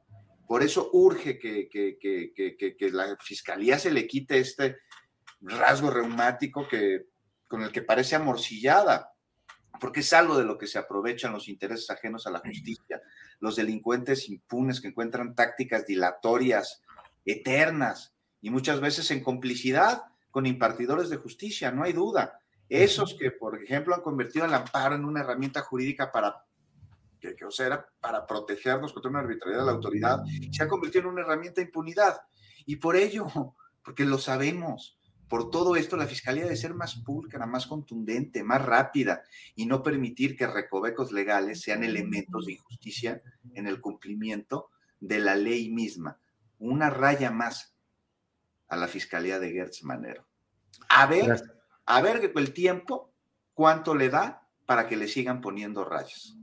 Por eso urge que, que, que, que la fiscalía se le quite este rasgo reumático que, con el que parece amorcillada porque es algo de lo que se aprovechan los intereses ajenos a la justicia, los delincuentes impunes que encuentran tácticas dilatorias, eternas, y muchas veces en complicidad con impartidores de justicia, no hay duda. Esos que, por ejemplo, han convertido al amparo en una herramienta jurídica para que, que o sea, era para protegernos contra una arbitrariedad de la autoridad, se ha convertido en una herramienta de impunidad. Y por ello, porque lo sabemos, por todo esto la fiscalía debe ser más pulcra, más contundente, más rápida y no permitir que recovecos legales sean elementos de injusticia en el cumplimiento de la ley misma. Una raya más a la fiscalía de Gertz Manero. A ver, a ver el tiempo cuánto le da para que le sigan poniendo rayas.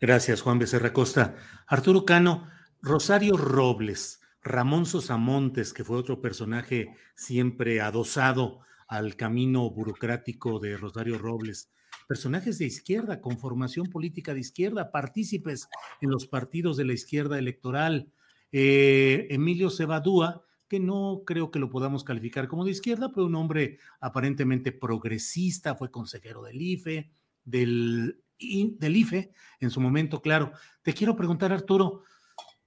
Gracias, Juan Becerra Costa. Arturo Cano, Rosario Robles, Ramón Sosamontes, que fue otro personaje siempre adosado al camino burocrático de Rosario Robles, personajes de izquierda, con formación política de izquierda, partícipes en los partidos de la izquierda electoral. Eh, Emilio Cebadúa, que no creo que lo podamos calificar como de izquierda, pero un hombre aparentemente progresista, fue consejero del IFE, del, del IFE en su momento, claro. Te quiero preguntar, Arturo,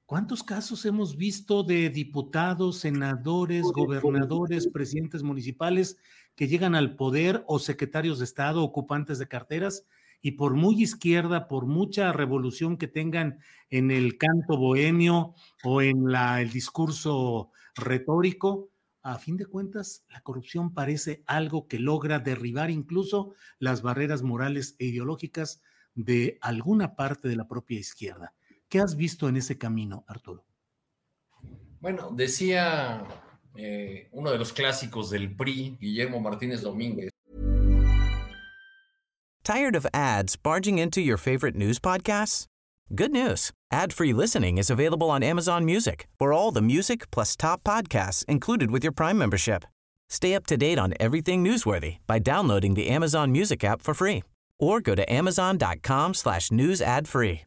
¿Cuántos casos hemos visto de diputados, senadores, gobernadores, presidentes municipales que llegan al poder o secretarios de Estado, ocupantes de carteras y por muy izquierda, por mucha revolución que tengan en el canto bohemio o en la, el discurso retórico, a fin de cuentas, la corrupción parece algo que logra derribar incluso las barreras morales e ideológicas de alguna parte de la propia izquierda. ¿Qué has visto en ese camino, Arturo? Bueno, decía eh, uno de los clásicos del PRI, Guillermo Martínez Domínguez. Tired of ads barging into your favorite news podcasts? Good news. Ad-free listening is available on Amazon Music for all the music plus top podcasts included with your Prime membership. Stay up to date on everything newsworthy by downloading the Amazon Music app for free or go to amazon.com slash news ad free.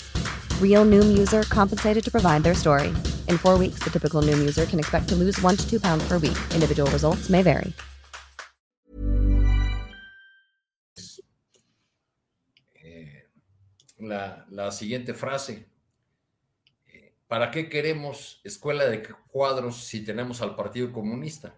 Real Noom user compensated to provide their story. In four weeks, the typical Noom user can expect to lose one to two pounds per week. Individual results may vary. Eh, la, la, siguiente frase. Eh, ¿Para qué queremos escuela de cuadros si tenemos al Partido Comunista?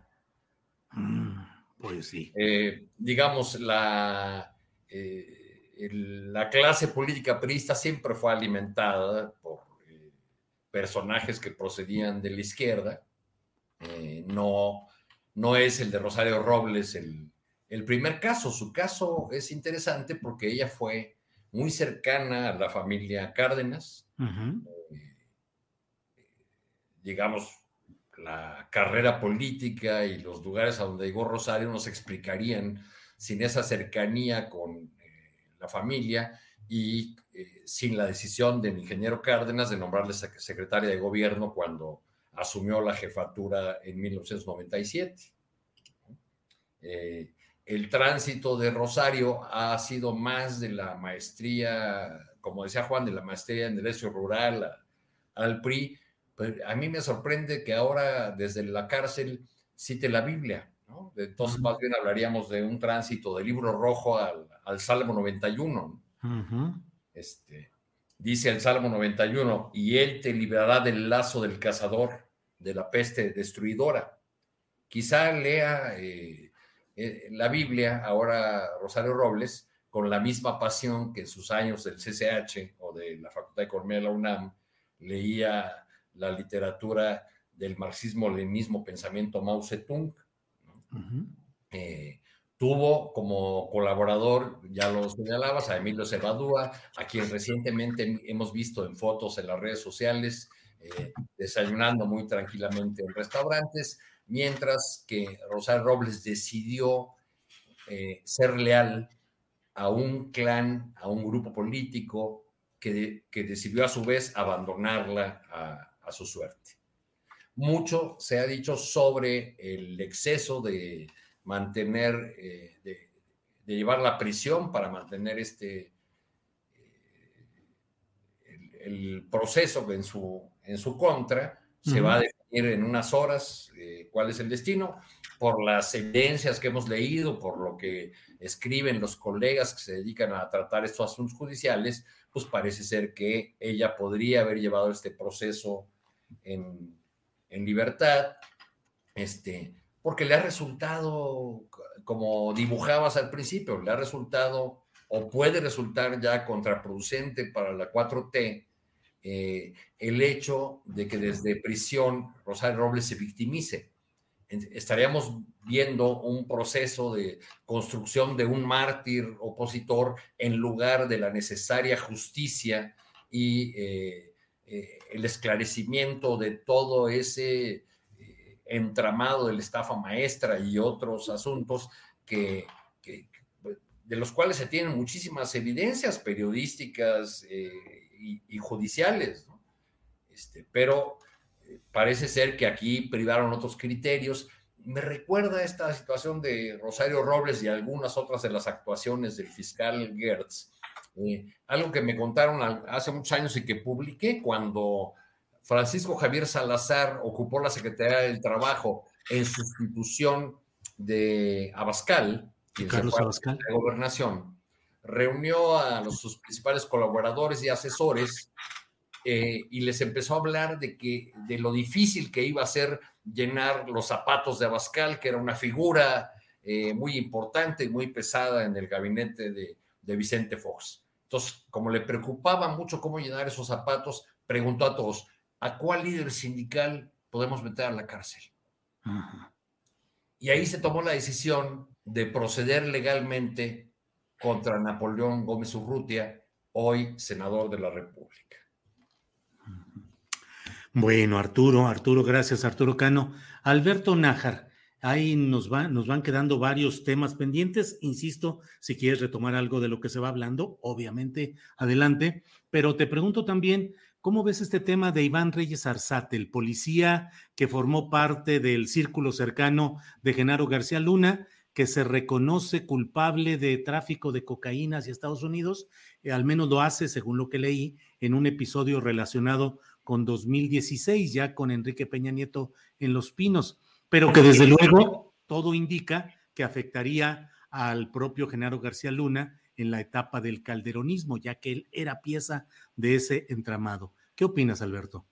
Mm, pues sí. Eh, digamos, la eh, la clase política priista siempre fue alimentada por eh, personajes que procedían de la izquierda. Eh, no, no es el de Rosario Robles el, primer caso. Su caso es interesante porque ella fue muy cercana a la familia Cárdenas. Eh, digamos, la carrera política y los lugares a donde llegó Rosario nos explicarían sin esa cercanía con la familia y eh, sin la decisión del ingeniero Cárdenas de nombrarle secretaria de gobierno cuando asumió la jefatura en 1997. Eh, el tránsito de Rosario ha sido más de la maestría, como decía Juan, de la maestría en Derecho Rural al PRI. A mí me sorprende que ahora desde la cárcel cite la Biblia. Entonces, más bien hablaríamos de un tránsito del libro rojo al, al Salmo 91. este, dice el Salmo 91, y Él te librará del lazo del cazador, de la peste destruidora. Quizá lea eh, eh, la Biblia, ahora Rosario Robles, con la misma pasión que en sus años del CCH o de la Facultad de Economía de la UNAM leía la literatura del marxismo-leninismo pensamiento Mao Zedong. Tuvo como colaborador, ya lo señalabas, a Emilio Cebadúa, a quien recientemente hemos visto en fotos en las redes sociales, eh, desayunando muy tranquilamente en restaurantes, mientras que Rosario Robles decidió eh, ser leal a un clan, a un grupo político que, que decidió a su vez abandonarla a, a su suerte. Mucho se ha dicho sobre el exceso de mantener, eh, de, llevar la prisión para mantener este, eh, el, proceso en su, en su contra. Se va a definir en unas horas eh, cuál es el destino. Por las evidencias que hemos leído, por lo que escriben los colegas que se dedican a tratar estos asuntos judiciales, pues parece ser que ella podría haber llevado este proceso en, en libertad, este, porque le ha resultado, como dibujabas al principio, le ha resultado o puede resultar ya contraproducente para la 4T eh, el hecho de que desde prisión Rosario Robles se victimice. Estaríamos viendo un proceso de construcción de un mártir opositor en lugar de la necesaria justicia y eh, eh, el esclarecimiento de todo ese entramado de la estafa maestra y otros asuntos que, de los cuales se tienen muchísimas evidencias periodísticas eh, y, judiciales. Este, pero eh, parece ser que aquí privaron otros criterios. Me recuerda esta situación de Rosario Robles y algunas otras de las actuaciones del fiscal Gertz. Eh, algo que me contaron hace muchos años y que publiqué cuando Francisco Javier Salazar ocupó la Secretaría del Trabajo en sustitución de Abascal, quien Carlos Abascal. la gobernación, reunió a los, sus principales colaboradores y asesores eh, y les empezó a hablar de, que, de lo difícil que iba a ser llenar los zapatos de Abascal, que era una figura eh, muy importante y muy pesada en el gabinete de, de Vicente Fox. Entonces, como le preocupaba mucho cómo llenar esos zapatos, preguntó a todos, ¿a cuál líder sindical podemos meter a la cárcel? Y ahí se tomó la decisión de proceder legalmente contra Napoleón Gómez Urrutia, hoy senador de la República. Bueno, Arturo, Arturo, gracias, Arturo Cano. Alberto Nájar, ahí nos, nos van quedando varios temas pendientes. Insisto, si quieres retomar algo de lo que se va hablando, obviamente, adelante. Pero te pregunto también, ¿Cómo ves este tema de Iván Reyes Arzate, el policía que formó parte del círculo cercano de Genaro García Luna, que se reconoce culpable de tráfico de cocaína hacia Estados Unidos? Eh, al menos lo hace, según lo que leí, en un episodio relacionado con 2016, ya con Enrique Peña Nieto en Los Pinos, pero que desde luego todo indica que afectaría al propio Genaro García Luna en la etapa del calderonismo, ya que él era pieza de ese entramado. ¿Qué opinas, Alberto?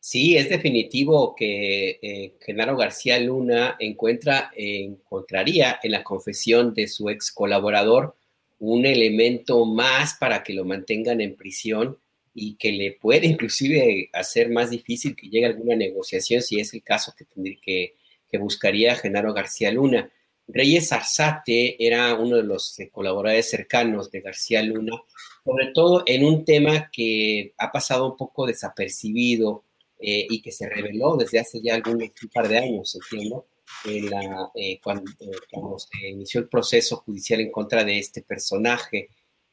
Sí, es definitivo que eh, Genaro García Luna encuentra, encontraría en la confesión de su ex colaborador un elemento más para que lo mantengan en prisión y que le puede inclusive hacer más difícil que llegue a alguna negociación si es el caso que, tendría, que, que buscaría Genaro García Luna. Reyes Arzate era uno de los eh, colaboradores cercanos de García Luna, sobre todo en un tema que ha pasado un poco desapercibido eh, y que se reveló desde hace ya algún par de años, entiendo, eh, cuando, se inició el proceso judicial en contra de este personaje,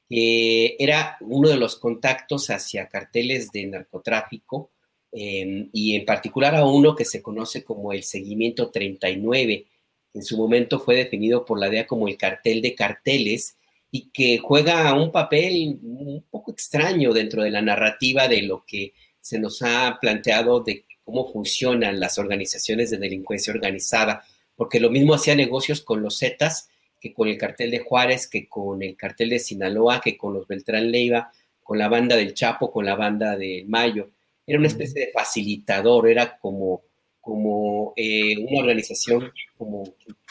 que era uno de los contactos hacia carteles de narcotráfico y en particular a uno que se conoce como el Seguimiento 39 en su momento fue definido por la DEA como el cartel de carteles y que juega un papel un poco extraño dentro de la narrativa de lo que se nos ha planteado de cómo funcionan las organizaciones de delincuencia organizada, porque lo mismo hacía negocios con los Zetas que con el cartel de Juárez, que con el cartel de Sinaloa, que con los Beltrán Leiva, con la banda del Chapo, con la banda de Mayo. Era una especie de facilitador, era como como eh, una organización, como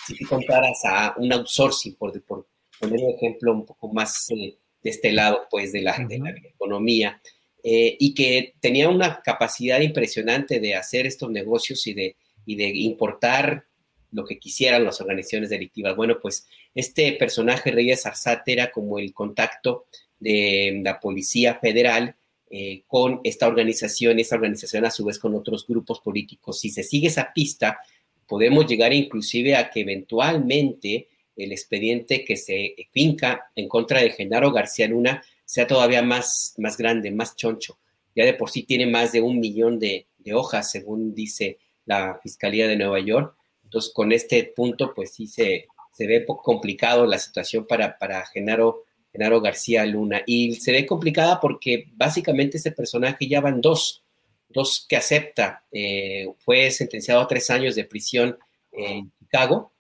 si contaras a un outsourcing, por, por poner un ejemplo un poco más eh, de este lado, pues, de la, de la economía, eh, y que tenía una capacidad impresionante de hacer estos negocios y de, y de importar lo que quisieran las organizaciones delictivas. Bueno, pues este personaje, Reyes Arzate, era como el contacto de la Policía Federal eh, con esta organización y esta organización a su vez con otros grupos políticos. Si se sigue esa pista, podemos llegar inclusive a que eventualmente el expediente que se finca en contra de Genaro García Luna sea todavía más, más grande, más choncho. Ya de por sí tiene más de un millón de, hojas, según dice la Fiscalía de Nueva York, Entonces, con este punto, pues sí se, se ve complicado la situación para, para Genaro, Genaro García Luna. Y se ve complicada porque básicamente ese personaje ya van dos, dos que acepta. Eh, fue sentenciado a tres años de prisión en Chicago,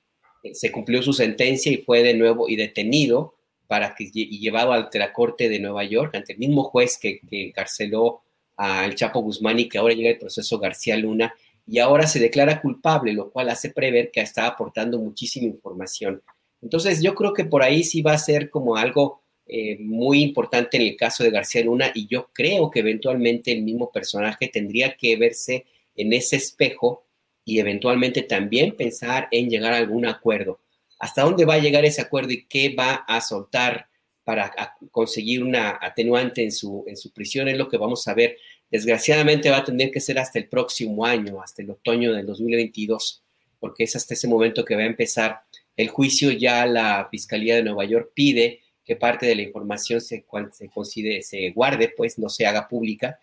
eh, se cumplió su sentencia y fue de nuevo y detenido para que y llevado ante la corte de Nueva York, ante el mismo juez que, que carceló al Chapo Guzmán y que ahora llega el proceso García Luna y ahora se declara culpable, lo cual hace prever que está aportando muchísima información. Entonces yo creo que por ahí sí va a ser como algo eh, muy importante en el caso de García Luna y yo creo que eventualmente el mismo personaje tendría que verse en ese espejo y eventualmente también pensar en llegar a algún acuerdo. ¿Hasta dónde va a llegar ese acuerdo y qué va a soltar para conseguir una atenuante en su, en su prisión? Es lo que vamos a ver. Desgraciadamente va a tener que ser hasta el próximo año, hasta el otoño del 2022, porque es hasta ese momento que va a empezar el juicio. Ya la Fiscalía de Nueva York pide que parte de la información se, se, considere, se guarde, pues no se haga pública.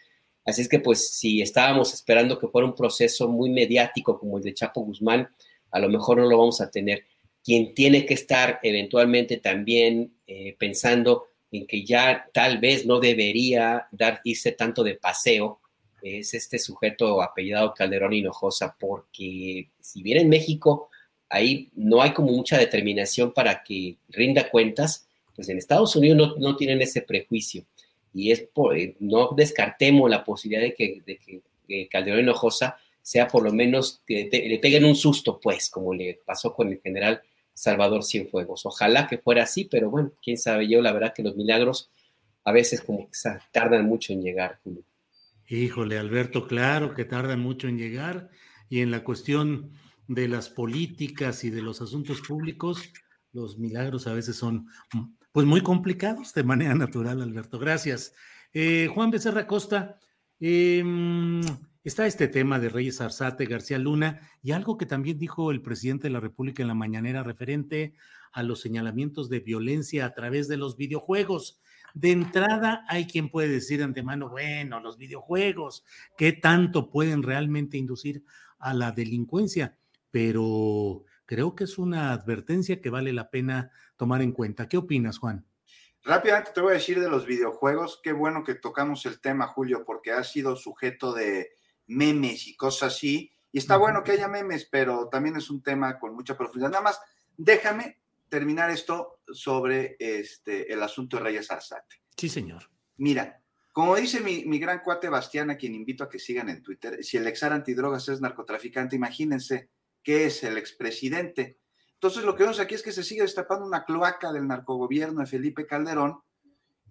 Así es que, pues, si estábamos esperando que fuera un proceso muy mediático como el de Chapo Guzmán, a lo mejor no lo vamos a tener. Quien tiene que estar eventualmente también eh, pensando en que ya tal vez no debería dar, irse tanto de paseo, es este sujeto apellidado Calderón Hinojosa, porque si bien en México ahí no hay como mucha determinación para que rinda cuentas, pues en Estados Unidos no, tienen ese prejuicio. Y es por, eh, no descartemos la posibilidad de que, de que, Calderón Hinojosa sea por lo menos que le peguen un susto, pues, como le pasó con el general Salvador Cienfuegos. Ojalá que fuera así, pero bueno, quién sabe yo, la verdad que los milagros a veces como que tardan mucho en llegar, Híjole, Alberto, claro que tardan mucho en llegar y en la cuestión de las políticas y de los asuntos públicos, los milagros a veces son pues muy complicados de manera natural, Alberto. Gracias. Eh, Juan Becerra Costa, eh, está este tema de Reyes Arzate, García Luna, y algo que también dijo el presidente de la República en la mañanera referente a los señalamientos de violencia a través de los videojuegos. De entrada, hay quien puede decir de antemano, bueno, los videojuegos, ¿qué tanto pueden realmente inducir a la delincuencia? Pero creo que es una advertencia que vale la pena tomar en cuenta. ¿Qué opinas, Juan? Rápidamente te voy a decir de los videojuegos, qué bueno que tocamos el tema, Julio, porque ha sido sujeto de, memes y cosas así. Y está bueno que haya memes, pero también es un tema con mucha profundidad. Nada más, déjame terminar esto sobre este, el asunto de Reyes Arzate. Sí, señor. Mira, como dice mi, mi, gran cuate Bastián, a quien invito a que sigan en Twitter, si el exar antidrogas es narcotraficante, imagínense qué es el expresidente. Entonces, lo que vemos aquí es que se sigue destapando una cloaca del narcogobierno de Felipe Calderón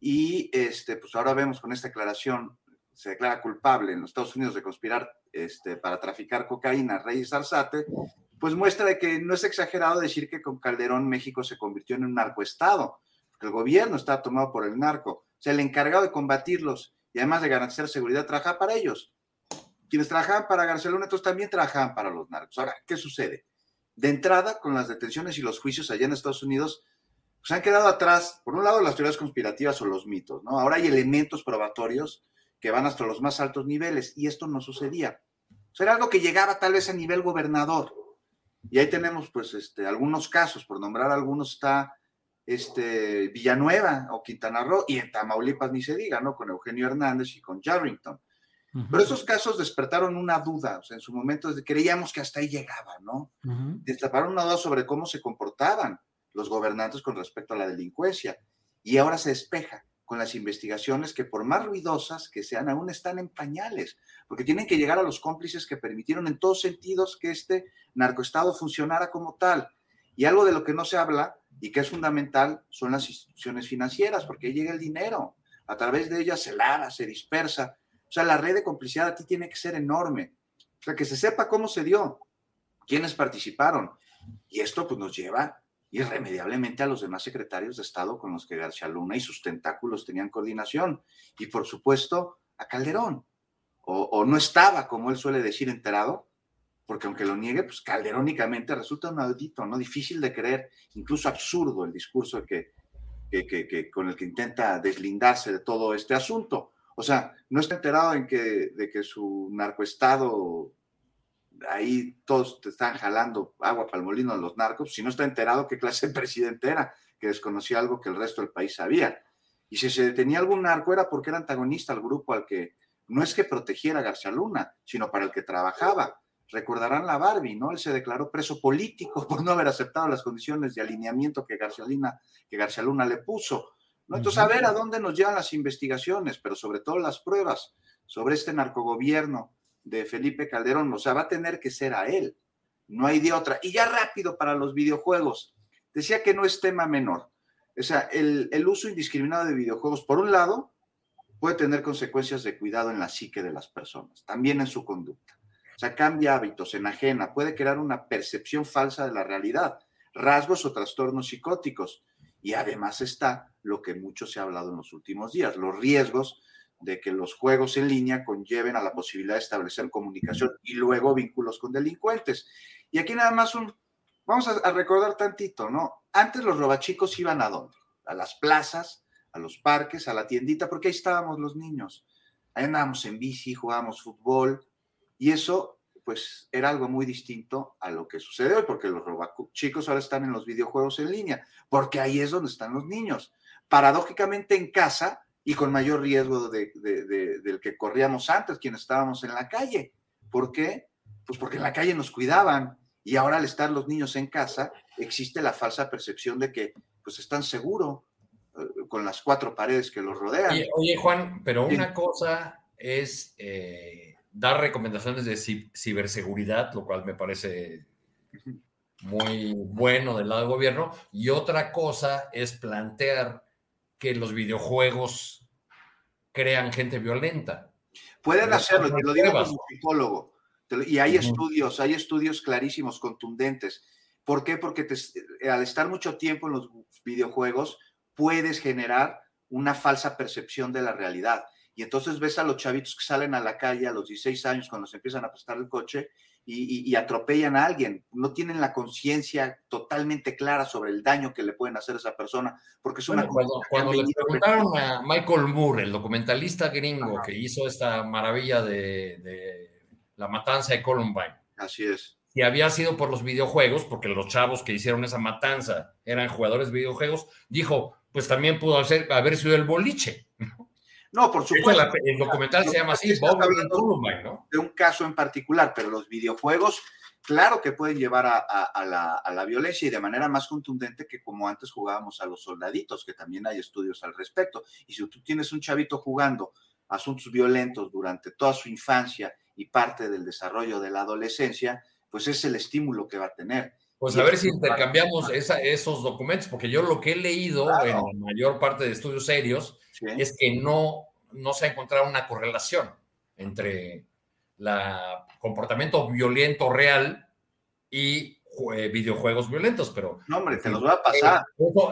y este, pues ahora vemos con esta aclaración se declara culpable en los Estados Unidos de conspirar este, para traficar cocaína, Reyes Arzate, pues muestra de que no es exagerado decir que con Calderón México se convirtió en un narcoestado, que el gobierno está tomado por el narco. O sea, el encargado de combatirlos y además de garantizar seguridad trabajaba para ellos. Quienes trabajaban para Barcelona, entonces también trabajaban para los narcos. Ahora, ¿qué sucede? De entrada, con las detenciones y los juicios allá en Estados Unidos, pues han quedado atrás, por un lado, las teorías conspirativas o los mitos, ¿no? Ahora hay elementos probatorios que van hasta los más altos niveles, y esto no sucedía. O sea, era algo que llegaba tal vez a nivel gobernador. Y ahí tenemos, pues, este, algunos casos, por nombrar algunos, está este, Villanueva o Quintana Roo, y en Tamaulipas ni se diga, ¿no? Con Eugenio Hernández y con Jarrington. Pero esos casos despertaron una duda, o sea, en su momento creíamos que hasta ahí llegaba, ¿no? Destaparon una duda sobre cómo se comportaban los gobernantes con respecto a la delincuencia. Y ahora se despeja con las investigaciones que por más ruidosas que sean, aún están en pañales, porque tienen que llegar a los cómplices que permitieron en todos sentidos que este narcoestado funcionara como tal. Y algo de lo que no se habla y que es fundamental son las instituciones financieras, porque ahí llega el dinero, a través de ellas se lava, se dispersa. O sea, la red de complicidad aquí tiene que ser enorme. O sea, que se sepa cómo se dio, quiénes participaron. Y esto pues nos lleva irremediablemente a los demás secretarios de Estado con los que García Luna y sus tentáculos tenían coordinación. Y por supuesto a Calderón. O, no estaba, como él suele decir, enterado, porque aunque lo niegue, pues calderónicamente resulta un audito, ¿no? Difícil de creer, incluso absurdo el discurso que, con el que intenta deslindarse de todo este asunto. O sea, no está enterado en que, de que su narcoestado ahí todos te están jalando agua para el molino de los narcos, si no está enterado qué clase de presidente era, que desconocía algo que el resto del país sabía. Y si se detenía algún narco era porque era antagonista al grupo al que no es que protegiera a García Luna, sino para el que trabajaba. Recordarán la Barbie, ¿no? Él se declaró preso político por no haber aceptado las condiciones de alineamiento que García Luna, que García Luna le puso. ¿no? Entonces, a ver a dónde nos llevan las investigaciones, pero sobre todo las pruebas sobre este narcogobierno de Felipe Calderón. O sea, va a tener que ser a él. No hay de otra. Y ya rápido para los videojuegos. Decía que no es tema menor. O sea, el, el uso indiscriminado de videojuegos, por un lado, puede tener consecuencias de cuidado en la psique de las personas, también en su conducta. O sea, cambia hábitos, enajena, puede crear una percepción falsa de la realidad, rasgos o trastornos psicóticos. Y además está lo que mucho se ha hablado en los últimos días, los riesgos de que los juegos en línea conlleven a la posibilidad de establecer comunicación y luego vínculos con delincuentes. Y aquí nada más un, vamos a, recordar tantito, ¿no? Antes los robachicos iban a dónde? A las plazas, a los parques, a la tiendita, porque ahí estábamos los niños. Ahí andábamos en bici, jugábamos fútbol, y eso, pues, era algo muy distinto a lo que sucede hoy, porque los robachicos ahora están en los videojuegos en línea, porque ahí es donde están los niños. Paradójicamente en casa, y con mayor riesgo de, del que corríamos antes, quienes estábamos en la calle. ¿Por qué? Pues porque en la calle nos cuidaban y ahora al estar los niños en casa existe la falsa percepción de que pues están seguros eh, con las cuatro paredes que los rodean. Oye, Juan, pero una cosa es eh, dar recomendaciones de ciberseguridad, lo cual me parece muy bueno del lado del gobierno, y otra cosa es plantear que los videojuegos crean gente violenta. Pueden hacerlo, te lo digo como psicólogo. Y hay estudios, hay estudios clarísimos, contundentes. ¿Por qué? Porque al estar mucho tiempo en los videojuegos, puedes generar una falsa percepción de la realidad. Y entonces ves a los chavitos que salen a la calle a los 16 años cuando se empiezan a prestar el coche y, atropellan a alguien. No tienen la conciencia totalmente clara sobre el daño que le pueden hacer a esa persona, porque es una... cuando, le preguntaron a Michael Moore, el documentalista gringo que hizo esta maravilla de, la matanza de Columbine. Así es. Si había sido por los videojuegos, porque los chavos que hicieron esa matanza eran jugadores de videojuegos, dijo, pues también pudo haber sido el boliche. No, por supuesto. el documental se llama así, Bob ¿no? De un caso en particular, pero los videojuegos, claro que pueden llevar a, la, violencia y de manera más contundente que como antes jugábamos a los soldaditos, que también hay estudios al respecto. Y si tú tienes un chavito jugando asuntos violentos durante toda su infancia y parte del desarrollo de la adolescencia, pues es el estímulo que va a tener. Pues a ver si intercambiamos esos documentos, porque yo lo que he leído en la mayor parte de estudios serios es que no, no se ha encontrado una correlación entre el comportamiento violento real y eh, videojuegos violentos, pero... No, hombre, te los voy a pasar.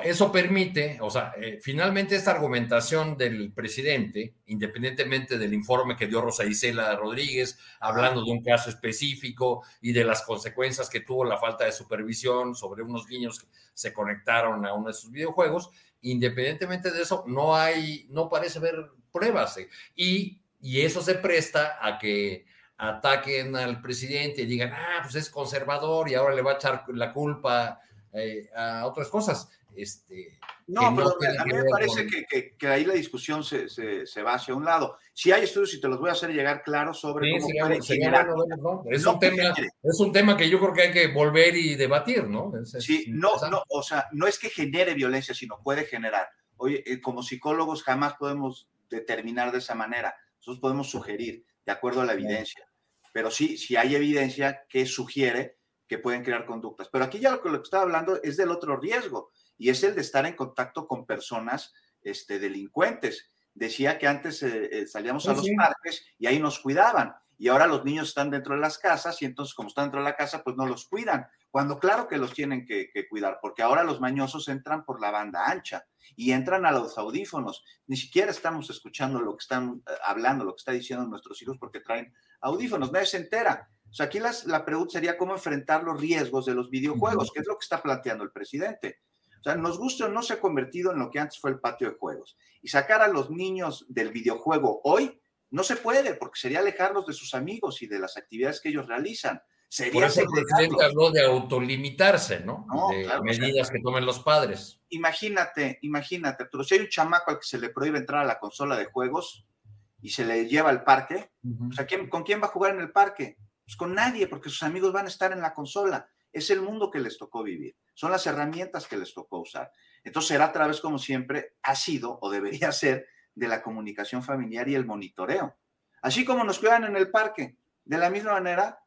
Eso, permite, o sea, eh, finalmente esta argumentación del presidente, independientemente del informe que dio Rosa Isela Rodríguez, hablando de un caso específico y de las consecuencias que tuvo la falta de supervisión sobre unos niños que se conectaron a uno de sus videojuegos, independientemente de eso, no hay, no parece haber pruebas. Eh, y, y eso se presta a que ataquen al presidente y digan, ah, pues es conservador y ahora le va a echar la culpa eh, a otras cosas. Este, no, pero a mí me parece que, que, ahí la discusión se, se, va hacia un lado. Si hay estudios y te los voy a hacer llegar claro sobre cómo es, un tema, es un tema que yo creo que hay que volver y debatir, ¿no? sí, no, no, o sea, no es que genere violencia, sino puede generar. Oye, eh, como psicólogos jamás podemos determinar de esa manera. Nosotros podemos sugerir de acuerdo a la evidencia. Pero sí, sí hay evidencia que sugiere que pueden crear conductas. Pero aquí ya lo que, lo que estaba hablando es del otro riesgo, y es el de estar en contacto con personas este, delincuentes. Decía que antes eh, eh, salíamos a los parques y ahí nos cuidaban, y ahora los niños están dentro de las casas y entonces como están dentro de la casa, pues no los cuidan, cuando claro que los tienen que, cuidar, porque ahora los mañosos entran por la banda ancha y entran a los audífonos. Ni siquiera estamos escuchando lo que están eh, hablando, lo que está diciendo nuestros hijos porque traen audífonos, nadie se entera. O sea, aquí la pregunta sería cómo enfrentar los riesgos de los videojuegos, que es lo que está planteando el presidente. O sea, nos guste o no se ha convertido en lo que antes fue el patio de juegos. Y sacar a los niños del videojuego hoy no se puede porque sería alejarlos de sus amigos y de las actividades que ellos realizan. Sería Por eso habló de autolimitarse, ¿no? No, de claro, medidas que tomen los padres. Imagínate, imagínate, Arturo, si hay un chamaco al que se le prohíbe entrar a la consola de juegos y se le lleva al parque, o sea, ¿quién- ¿con quién va a jugar en el parque? Pues con nadie, porque sus amigos van a estar en la consola. Es el mundo que les tocó vivir, son las herramientas que les tocó usar. Entonces será a través, como siempre, ha sido o debería ser de la comunicación familiar y el monitoreo. Así como nos cuidan en el parque, de la misma manera,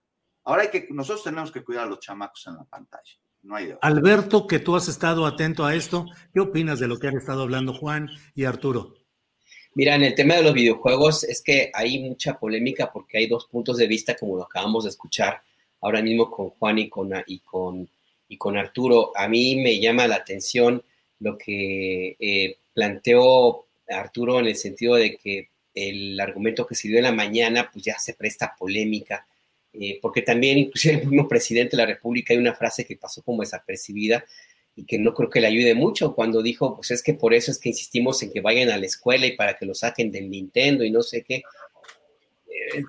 ahora hay que, nosotros tenemos que cuidar a los chamacos en la pantalla. No hay. Alberto, que tú has estado atento a esto, ¿qué opinas de lo que han estado hablando Juan y Arturo? Mira, en el tema de los videojuegos es que hay mucha polémica porque hay dos puntos de vista, como lo acabamos de escuchar ahora mismo con Juan y con, y con, y con Arturo. A mí me llama la atención lo que eh, planteó Arturo en el sentido de que el argumento que se dio en la mañana pues ya se presta polémica, eh, porque también inclusive el mismo presidente de la República hay una frase que pasó como desapercibida y que no creo que le ayude mucho cuando dijo, pues es que por eso es que insistimos en que vayan a la escuela y para que lo saquen del Nintendo y no sé qué.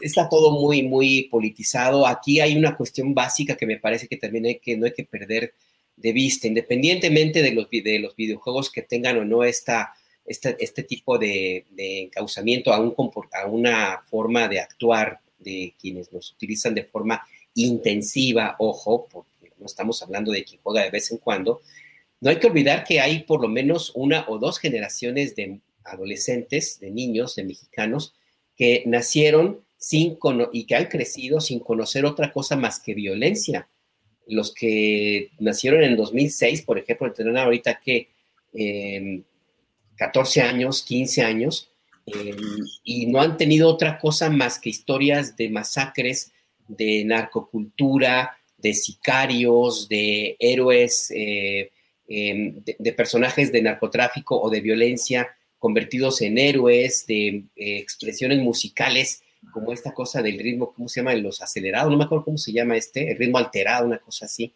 Está todo muy, muy politizado. Aquí hay una cuestión básica que me parece que también hay que, no hay que perder de vista, independientemente de los, de los videojuegos que tengan o no esta, esta- este tipo de, de encauzamiento a, un, a una forma de actuar de quienes los utilizan de forma intensiva, ojo, porque no estamos hablando de quien juega de vez en cuando, no hay que olvidar que hay por lo menos una o dos generaciones de adolescentes, de niños, de mexicanos, que nacieron sin y que han crecido sin conocer otra cosa más que violencia. Los que nacieron en 2006, por ejemplo, tendrán ahorita que eh, 14 años, 15 años, eh, y no han tenido otra cosa más que historias de masacres, de narcocultura, de sicarios, de héroes, eh, de, de personajes de narcotráfico o de violencia convertidos en héroes, de eh, expresiones musicales como esta cosa del ritmo, ¿cómo se llama? Los acelerados, no me acuerdo cómo se llama este, el ritmo alterado, una cosa así,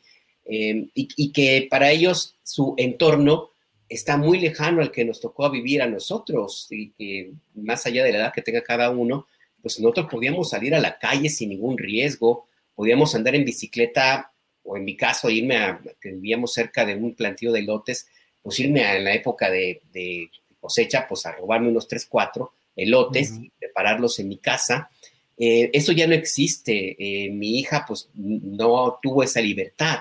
y, y que para ellos su entorno está muy lejano al que nos tocó vivir a nosotros y que más allá de la edad que tenga cada uno, pues nosotros podíamos salir a la calle sin ningún riesgo, podíamos andar en bicicleta o en mi caso irme a, que vivíamos cerca de un plantío de lotes, pues irme a en la época de, de cosecha, pues a robarme unos 3, 4 elotes y prepararlos en mi casa. Eh, eso ya no existe. Eh, mi hija pues no tuvo esa libertad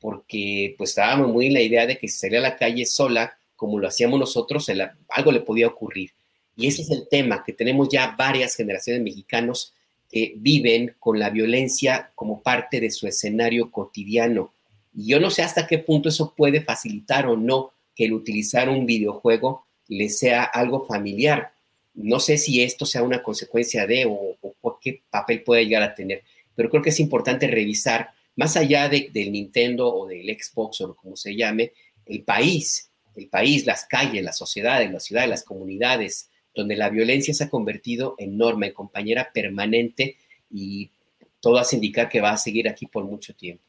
porque pues estábamos muy en la idea de que si salía a la calle sola, como lo hacíamos nosotros, la- algo le podía ocurrir. Y ese es el tema, que tenemos ya varias generaciones de mexicanos que viven con la violencia como parte de su escenario cotidiano. Y yo no sé hasta qué punto eso puede facilitar o no que el utilizar un videojuego le sea algo familiar. No sé si esto sea una consecuencia de o, qué papel puede llegar a tener, pero creo que es importante revisar, más allá de- del Nintendo o del Xbox o como se llame, el país, el país, las calles, las sociedades, las ciudades, las comunidades, donde la violencia se ha convertido en norma, en compañera permanente y todo hace indicar que va a seguir aquí por mucho tiempo.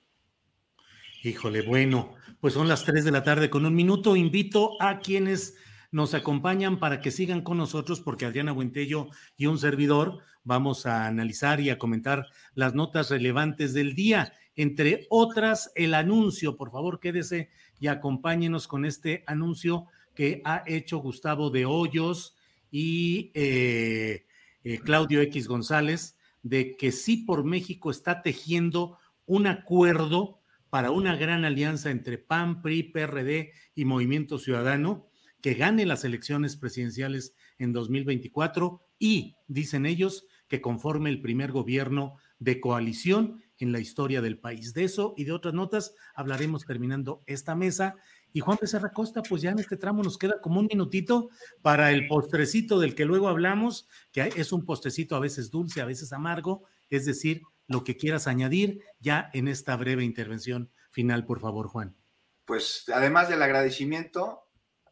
Híjole, bueno, pues son las 3 de la tarde con un minuto. Invito a quienes nos acompañan para que sigan con nosotros porque Adriana Buentello y un servidor vamos a analizar y a comentar las notas relevantes del día. Entre otras, el anuncio. Por favor, quédese y acompáñenos con este anuncio que ha hecho Gustavo de Hoyos y eh, eh, Claudio X González de que sí por México está tejiendo un acuerdo para una gran alianza entre PAN, PRI, PRD y Movimiento Ciudadano que gane las elecciones presidenciales en 2024 y, dicen ellos, que conforme el primer gobierno de coalición en la historia del país. De eso y de otras notas hablaremos terminando esta mesa. Y Juan Becerra Costa, pues ya en este tramo nos queda como un minutito para el postrecito del que luego hablamos, que es un postrecito a veces dulce, a veces amargo, es decir, lo que quieras añadir ya en esta breve intervención final, por favor, Juan. Pues además del agradecimiento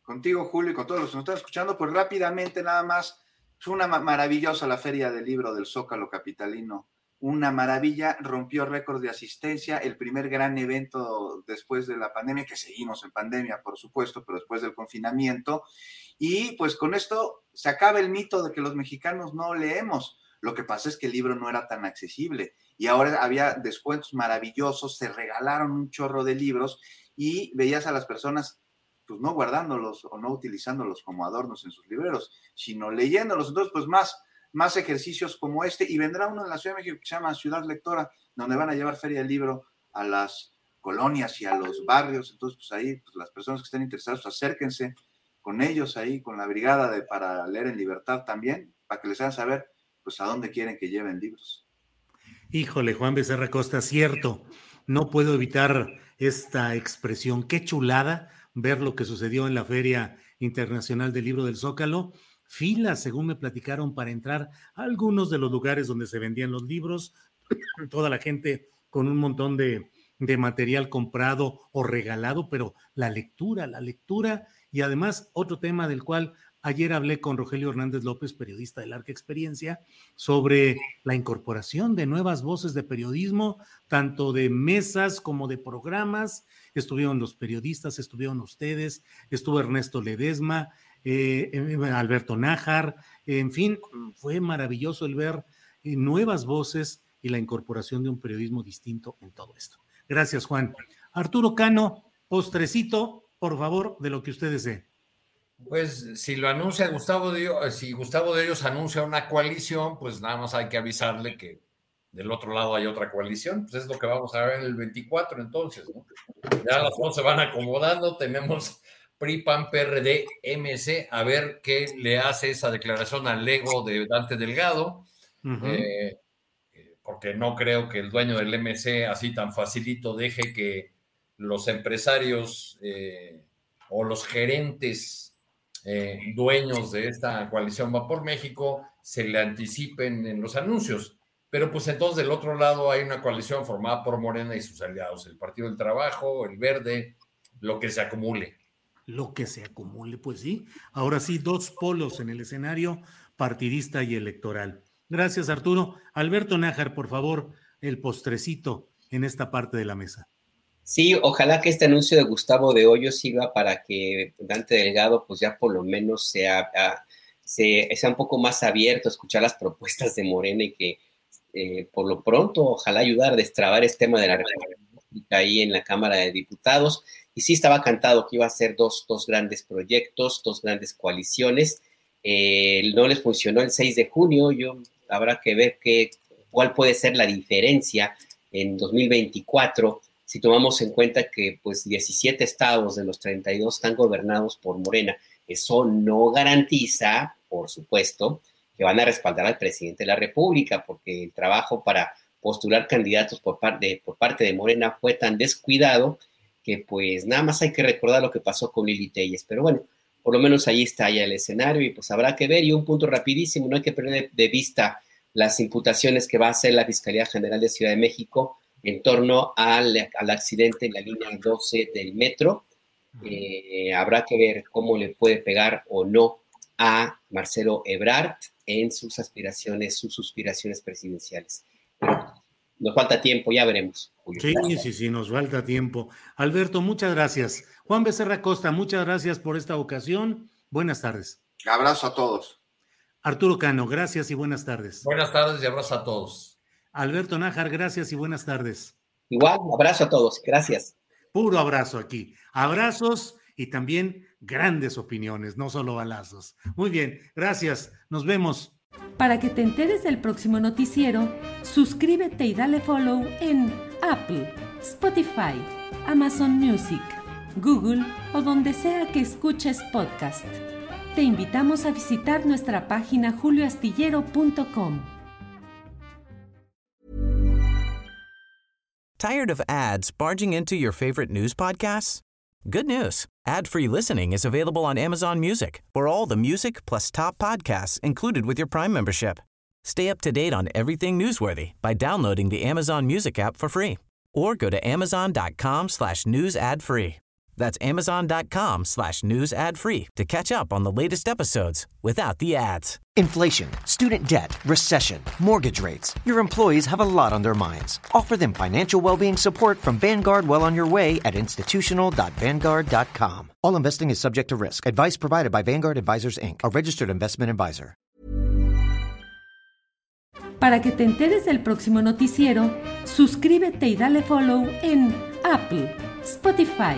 contigo, Julio, y con todos los que nos están escuchando, pues rápidamente nada más, es una ma- maravillosa la feria del libro del Zócalo Capitalino. Una maravilla, rompió récord de asistencia, el primer gran evento después de la pandemia, que seguimos en pandemia, por supuesto, pero después del confinamiento. Y pues con esto se acaba el mito de que los mexicanos no leemos. Lo que pasa es que el libro no era tan accesible y ahora había descuentos maravillosos, se regalaron un chorro de libros y veías a las personas pues no guardándolos o no utilizándolos como adornos en sus libreros, sino leyéndolos. Entonces, pues más, más ejercicios como este y vendrá uno en la Ciudad de México que se llama Ciudad Lectora, donde van a llevar feria del libro a las colonias y a los barrios. Entonces, pues ahí pues, las personas que estén interesadas, pues, acérquense con ellos ahí, con la brigada de para leer en libertad también, para que les hagan saber pues a dónde quieren que lleven libros. Híjole, Juan Becerra Costa, cierto. No puedo evitar esta expresión. Qué chulada ver lo que sucedió en la Feria Internacional del Libro del Zócalo. Filas, según me platicaron, para entrar a algunos de los lugares donde se vendían los libros. Toda la gente con un montón de, de material comprado o regalado, pero la lectura, la lectura y además otro tema del cual ayer hablé con Rogelio Hernández López, periodista de larga experiencia, sobre la incorporación de nuevas voces de periodismo, tanto de mesas como de programas. Estuvieron los periodistas, estuvieron ustedes, estuvo Ernesto Ledesma, eh, eh, Alberto Nájar, en fin, fue maravilloso el ver eh, nuevas voces y la incorporación de un periodismo distinto en todo esto. Gracias, Juan. Arturo Cano, postrecito, por favor, de lo que usted desee. Pues si lo anuncia Gustavo de ellos, si Gustavo de ellos anuncia una coalición, pues nada más hay que avisarle que del otro lado hay otra coalición, pues es lo que vamos a ver en el 24 entonces, ¿no? Ya las cosas se van acomodando, tenemos PRI, PAN, PRD, MC, a ver qué le hace esa declaración al ego de Dante Delgado porque no creo que el dueño del MC así tan facilito deje que los empresarios eh, o los gerentes eh, dueños de esta coalición Va por México se le anticipen en los anuncios. Pero pues entonces del otro lado hay una coalición formada por Morena y sus aliados, el Partido del Trabajo, el Verde, lo que se acumule. Lo que se acumule, pues sí. Ahora sí, dos polos en el escenario partidista y electoral. Gracias, Arturo. Alberto Nájar, por favor, el postrecito en esta parte de la mesa. Sí, ojalá que este anuncio de Gustavo de Hoyo sirva para que Dante Delgado, pues ya por lo menos sea, ah, sea un poco más abierto a escuchar las propuestas de Morena y que eh, por lo pronto, ojalá ayudar a destrabar este tema de la República ahí en la Cámara de Diputados. Y sí estaba cantado que iba a ser dos, dos grandes proyectos, dos grandes coaliciones. Eh, no les funcionó el 6 de junio, yo habrá que ver qué, cuál puede ser la diferencia en 2024 si tomamos en cuenta que pues 17 estados de los 32 están gobernados por Morena. Eso no garantiza, por supuesto, que van a respaldar al presidente de la República, porque el trabajo para postular candidatos por parte, por parte de Morena fue tan descuidado que pues nada más hay que recordar lo que pasó con Lili Telles. Pero bueno, por lo menos ahí está ya el escenario y pues habrá que ver. Y un punto rapidísimo, no hay que perder de vista las imputaciones que va a hacer la Fiscalía General de Ciudad de México en torno al, accidente en la línea 12 del metro. Eh, habrá que ver cómo le puede pegar o no a Marcelo Ebrard en sus aspiraciones, sus suspiraciones presidenciales. nos falta tiempo, ya veremos. Sí, sí, sí, nos falta tiempo. Alberto, muchas gracias. Juan Becerra Costa, muchas gracias por esta ocasión. Buenas tardes. Abrazo a todos. Arturo Cano, gracias y buenas tardes. Buenas tardes y abrazo a todos. Alberto Nájar, gracias y buenas tardes. Igual, abrazo a todos, gracias. Puro abrazo aquí. Abrazos y también grandes opiniones, no solo balazos. Muy bien, gracias. Nos vemos. Para que te enteres del próximo noticiero, suscríbete y dale follow en Apple, Spotify, Amazon Music Google o donde sea que escuches podcast. Te invitamos a visitar nuestra página julioastillero.com. Tired of ads barging into your favorite news podcasts? Good news. Ad-free listening is available on Amazon Music. For all the music plus top podcasts included with your Prime membership. Stay up to date on everything newsworthy by downloading the Amazon Music app for free or go to amazon.com slash news ad free. That's amazon.com slash news ad free to catch up on the latest episodes without the ads. Inflation, student debt, recession, mortgage rates. Your employees have a lot on their minds. Offer them financial well-being support from Vanguard well on your way at institutional.vanguard.com. All investing is subject to risk. Advice provided by Vanguard Advisors Inc., a registered investment advisor. Para que te enteres del próximo noticiero, suscríbete y dale follow en Apple, Spotify,